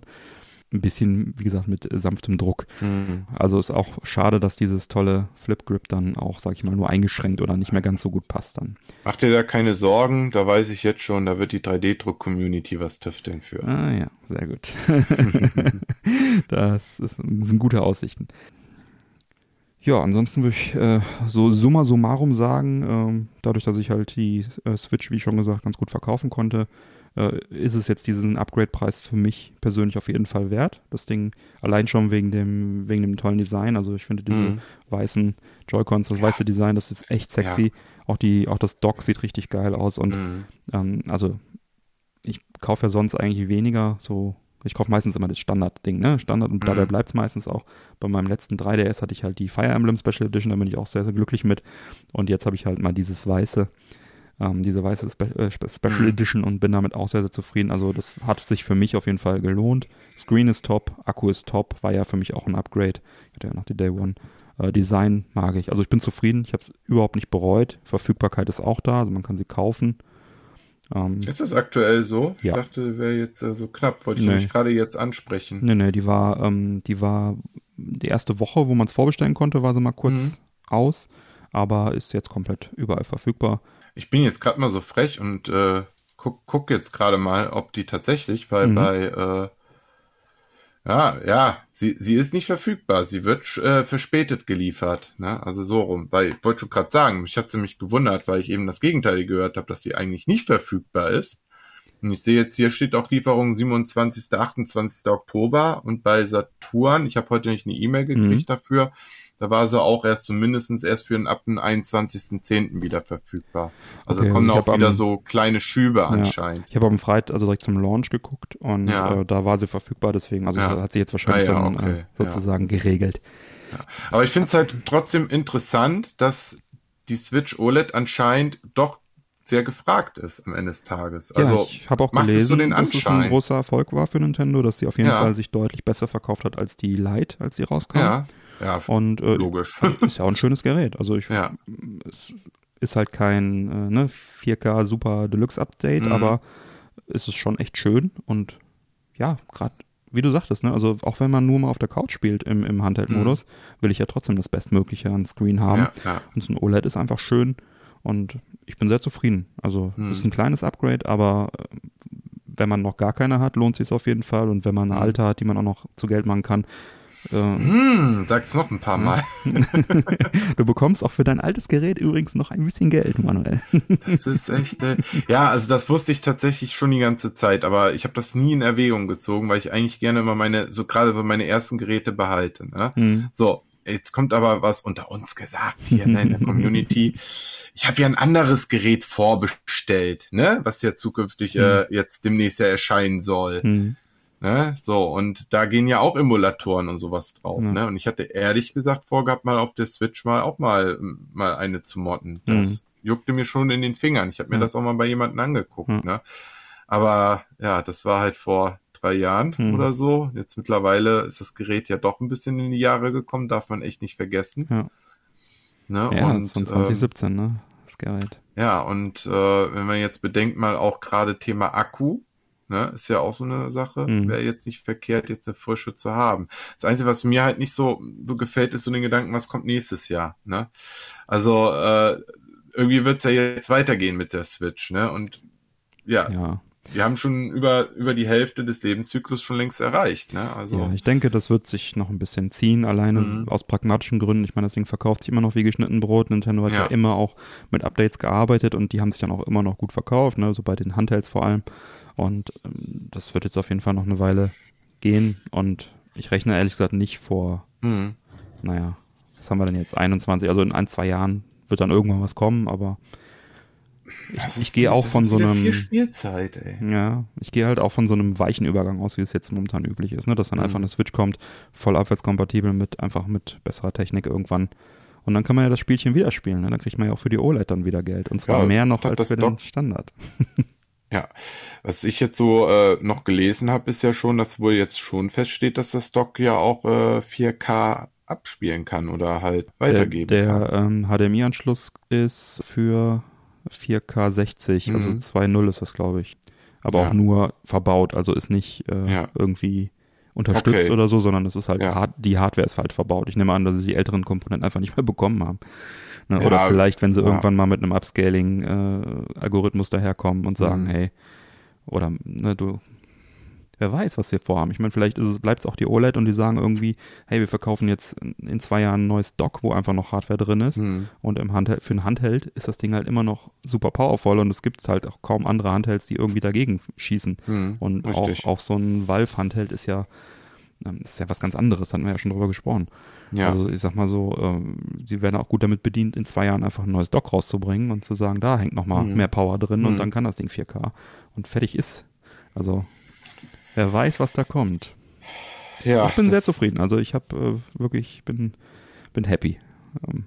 ein bisschen, wie gesagt, mit sanftem Druck. Mhm. Also ist auch schade, dass dieses tolle Flip Grip dann auch, sag ich mal, nur eingeschränkt oder nicht mehr ganz so gut passt dann. Macht dir da keine Sorgen, da weiß ich jetzt schon, da wird die 3D-Druck-Community was tüfteln für. Ah ja, sehr gut. das, ist, sind gute Aussichten. Ja, ansonsten würde ich äh, so summa summarum sagen, ähm, dadurch, dass ich halt die äh, Switch, wie schon gesagt, ganz gut verkaufen konnte, äh, ist es jetzt diesen Upgrade-Preis für mich persönlich auf jeden Fall wert. Das Ding allein schon wegen dem, wegen dem tollen Design. Also ich finde diese mhm. weißen Joy-Cons, das ja. weiße Design, das ist echt sexy. Ja. Auch, die, auch das Dock sieht richtig geil aus. Und mhm. ähm, also ich kaufe ja sonst eigentlich weniger so ich kaufe meistens immer das Standard-Ding, ne? Standard und dabei mhm. bleibt es meistens auch. Bei meinem letzten 3DS hatte ich halt die Fire Emblem Special Edition, da bin ich auch sehr, sehr glücklich mit. Und jetzt habe ich halt mal dieses weiße ähm, diese weiße Spe äh, Special mhm. Edition und bin damit auch sehr, sehr zufrieden. Also das hat sich für mich auf jeden Fall gelohnt. Screen ist top, Akku ist top, war ja für mich auch ein Upgrade. Ich hatte ja noch die Day One. Äh, Design mag ich. Also ich bin zufrieden, ich habe es überhaupt nicht bereut. Verfügbarkeit ist auch da, also man kann sie kaufen. Ähm, ist das aktuell so? Ich dachte, wäre jetzt äh, so knapp. Wollte ich nee. gerade jetzt ansprechen. Nee, nee, die war, ähm, die war die erste Woche, wo man es vorbestellen konnte, war sie mal kurz mhm. aus, aber ist jetzt komplett überall verfügbar. Ich bin jetzt gerade mal so frech und äh, guck, guck jetzt gerade mal, ob die tatsächlich, weil mhm. bei äh, ja, ja, sie, sie ist nicht verfügbar. Sie wird äh, verspätet geliefert. Ne? Also so rum. Weil ich wollte schon gerade sagen, mich hat sie mich gewundert, weil ich eben das Gegenteil gehört habe, dass sie eigentlich nicht verfügbar ist. Und ich sehe jetzt hier steht auch Lieferung 27. 28. Oktober und bei Saturn, ich habe heute nicht eine E-Mail gekriegt mhm. dafür, da war sie auch erst zumindest erst für den ab dem 21.10. wieder verfügbar. Also okay, kommen also auch wieder am, so kleine Schübe anscheinend. Ja, ich habe am Freitag, also direkt zum Launch geguckt und ja. äh, da war sie verfügbar, deswegen, also ja. hat sie jetzt wahrscheinlich ah, dann okay. äh, sozusagen geregelt. Aber ich finde es halt trotzdem interessant, dass die Switch OLED anscheinend doch sehr gefragt ist am Ende des Tages. Also ja, ich habe auch gelesen, so dass es ein großer Erfolg war für Nintendo, dass sie auf jeden ja. Fall sich deutlich besser verkauft hat als die Lite, als sie rauskam. Ja. Ja, und äh, logisch. ist ja auch ein schönes Gerät. Also ich, ja. es ist halt kein äh, ne, 4K Super Deluxe Update, mhm. aber es ist schon echt schön und ja, gerade wie du sagtest, ne, also auch wenn man nur mal auf der Couch spielt im, im Handheld-Modus, mhm. will ich ja trotzdem das Bestmögliche an Screen haben. Ja, ja. Und so ein OLED ist einfach schön und ich bin sehr zufrieden. Also mhm. ist ein kleines Upgrade, aber äh, wenn man noch gar keine hat, lohnt sich auf jeden Fall. Und wenn man eine mhm. alte hat, die man auch noch zu Geld machen kann, hm, sag's noch ein paar Mal. du bekommst auch für dein altes Gerät übrigens noch ein bisschen Geld, Manuel. das ist echt. Äh, ja, also das wusste ich tatsächlich schon die ganze Zeit, aber ich habe das nie in Erwägung gezogen, weil ich eigentlich gerne immer meine, so gerade meine ersten Geräte behalte. Ne? Hm. So, jetzt kommt aber was unter uns gesagt hier ne, in der Community. Ich habe ja ein anderes Gerät vorbestellt, ne, was ja zukünftig äh, jetzt demnächst ja erscheinen soll. Hm. Ne? So, und da gehen ja auch Emulatoren und sowas drauf. Ja. Ne? Und ich hatte ehrlich gesagt vorgehabt, mal auf der Switch mal auch mal, mal eine zu modden. Das mhm. juckte mir schon in den Fingern. Ich habe mir ja. das auch mal bei jemandem angeguckt. Ne? Aber ja, das war halt vor drei Jahren mhm. oder so. Jetzt mittlerweile ist das Gerät ja doch ein bisschen in die Jahre gekommen, darf man echt nicht vergessen. Ja, ne? ja und, von 2017, ähm, ne? Das Gerät. Ja, und äh, wenn man jetzt bedenkt mal auch gerade Thema Akku, Ne? Ist ja auch so eine Sache. Mhm. Wäre jetzt nicht verkehrt, jetzt eine frische zu haben. Das Einzige, was mir halt nicht so, so gefällt, ist so den Gedanken, was kommt nächstes Jahr. Ne? Also äh, irgendwie wird's ja jetzt weitergehen mit der Switch. Ne? Und ja, ja. wir haben schon über, über die Hälfte des Lebenszyklus schon längst erreicht. Ne? Also, ja, ich denke, das wird sich noch ein bisschen ziehen, alleine mhm. aus pragmatischen Gründen. Ich meine, das Ding verkauft sich immer noch wie geschnitten Brot. Nintendo hat ja. ja immer auch mit Updates gearbeitet und die haben sich dann auch immer noch gut verkauft, ne? so bei den Handhelds vor allem. Und ähm, das wird jetzt auf jeden Fall noch eine Weile gehen. Und ich rechne ehrlich gesagt nicht vor, mhm. naja, was haben wir denn jetzt? 21, also in ein, zwei Jahren wird dann irgendwann was kommen, aber ich, ich gehe auch von so einem. Viel Spielzeit, ey. Ja, ich gehe halt auch von so einem weichen Übergang aus, wie es jetzt momentan üblich ist, ne? Dass dann mhm. einfach eine Switch kommt, voll abwärtskompatibel mit, einfach mit besserer Technik irgendwann. Und dann kann man ja das Spielchen wieder spielen, ne? Dann kriegt man ja auch für die OLED dann wieder Geld. Und zwar ja, mehr noch als für den Standard. Ja, was ich jetzt so äh, noch gelesen habe, ist ja schon, dass wohl jetzt schon feststeht, dass das Dock ja auch äh, 4K abspielen kann oder halt weitergeben der, der, kann. Der ähm, HDMI-Anschluss ist für 4K 60, also mhm. also 2.0 ist das, glaube ich. Aber ja. auch nur verbaut, also ist nicht äh, ja. irgendwie unterstützt okay. oder so, sondern es ist halt, ja. hard, die Hardware ist halt verbaut. Ich nehme an, dass sie die älteren Komponenten einfach nicht mehr bekommen haben. Ne? Oder vielleicht, wenn sie irgendwann mal mit einem Upscaling-Algorithmus äh, daherkommen und sagen, mhm. hey, oder ne, du wer weiß, was sie vorhaben. Ich meine, vielleicht bleibt es auch die OLED und die sagen irgendwie, hey, wir verkaufen jetzt in zwei Jahren ein neues Dock, wo einfach noch Hardware drin ist. Mhm. Und im Handheld, für ein Handheld ist das Ding halt immer noch super powervoll und es gibt halt auch kaum andere Handhelds, die irgendwie dagegen schießen. Mhm, und auch, auch so ein Valve-Handheld ist ja, ähm, ist ja was ganz anderes, hatten wir ja schon drüber gesprochen. Ja. Also ich sag mal so, ähm, sie werden auch gut damit bedient, in zwei Jahren einfach ein neues Dock rauszubringen und zu sagen, da hängt nochmal mhm. mehr Power drin und mhm. dann kann das Ding 4K und fertig ist. Also Wer weiß, was da kommt. Ja, ich bin sehr zufrieden. Also ich habe äh, wirklich, bin, bin happy. Ähm.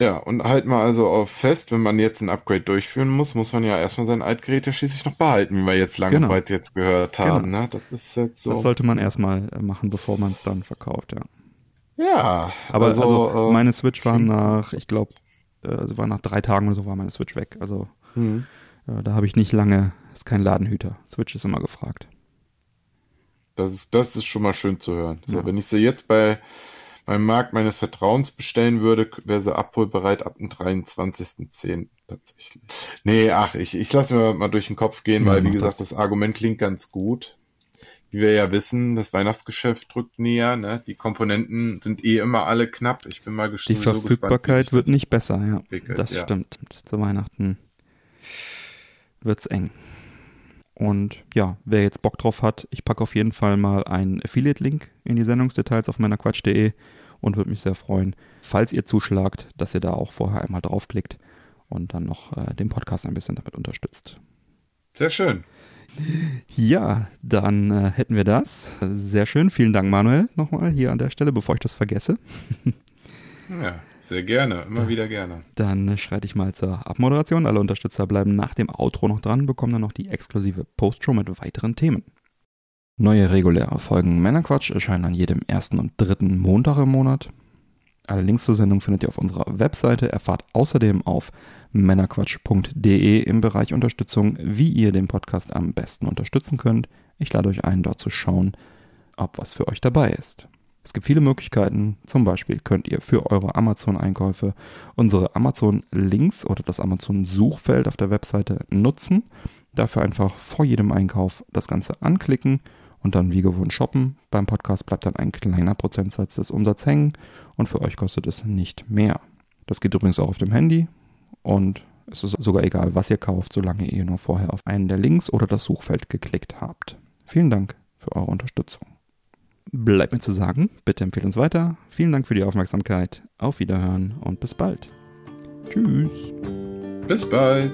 Ja, und halt mal also auf fest, wenn man jetzt ein Upgrade durchführen muss, muss man ja erstmal sein Altgerät ja schließlich noch behalten, wie wir jetzt lange genau. weit jetzt gehört haben. Genau. Ne? Das ist jetzt so. Das sollte man erstmal machen, bevor man es dann verkauft, ja. Ja. Aber also, also äh, meine Switch war nach, ich glaube, äh, war nach drei Tagen oder so war meine Switch weg. Also mhm. äh, da habe ich nicht lange, ist kein Ladenhüter. Switch ist immer gefragt. Das ist, das ist schon mal schön zu hören. So, ja. wenn ich sie jetzt bei beim Markt meines Vertrauens bestellen würde, wäre sie abholbereit ab dem 23.10. tatsächlich. Nee, ach, ich, ich lasse mir mal durch den Kopf gehen, ja, weil, wie gesagt, das. das Argument klingt ganz gut. Wie wir ja wissen, das Weihnachtsgeschäft drückt näher, ne? Die Komponenten sind eh immer alle knapp. Ich bin mal gespannt. Die Verfügbarkeit gespannt, wird nicht besser, ja. Das ja. stimmt. Zu Weihnachten wird's eng. Und ja, wer jetzt Bock drauf hat, ich packe auf jeden Fall mal einen Affiliate-Link in die Sendungsdetails auf meiner Quatsch.de und würde mich sehr freuen, falls ihr zuschlagt, dass ihr da auch vorher einmal draufklickt und dann noch äh, den Podcast ein bisschen damit unterstützt. Sehr schön. Ja, dann äh, hätten wir das. Sehr schön. Vielen Dank, Manuel, nochmal hier an der Stelle, bevor ich das vergesse. Ja, sehr gerne, immer da, wieder gerne. Dann schreite ich mal zur Abmoderation. Alle Unterstützer bleiben nach dem Outro noch dran, bekommen dann noch die exklusive Postshow mit weiteren Themen. Neue reguläre Folgen Männerquatsch erscheinen an jedem ersten und dritten Montag im Monat. Alle Links zur Sendung findet ihr auf unserer Webseite. Erfahrt außerdem auf männerquatsch.de im Bereich Unterstützung, wie ihr den Podcast am besten unterstützen könnt. Ich lade euch ein, dort zu schauen, ob was für euch dabei ist. Es gibt viele Möglichkeiten. Zum Beispiel könnt ihr für eure Amazon-Einkäufe unsere Amazon-Links oder das Amazon-Suchfeld auf der Webseite nutzen. Dafür einfach vor jedem Einkauf das Ganze anklicken und dann wie gewohnt shoppen. Beim Podcast bleibt dann ein kleiner Prozentsatz des Umsatzes hängen und für euch kostet es nicht mehr. Das geht übrigens auch auf dem Handy und es ist sogar egal, was ihr kauft, solange ihr nur vorher auf einen der Links oder das Suchfeld geklickt habt. Vielen Dank für eure Unterstützung. Bleibt mir zu sagen, bitte empfehlt uns weiter. Vielen Dank für die Aufmerksamkeit. Auf Wiederhören und bis bald. Tschüss. Bis bald.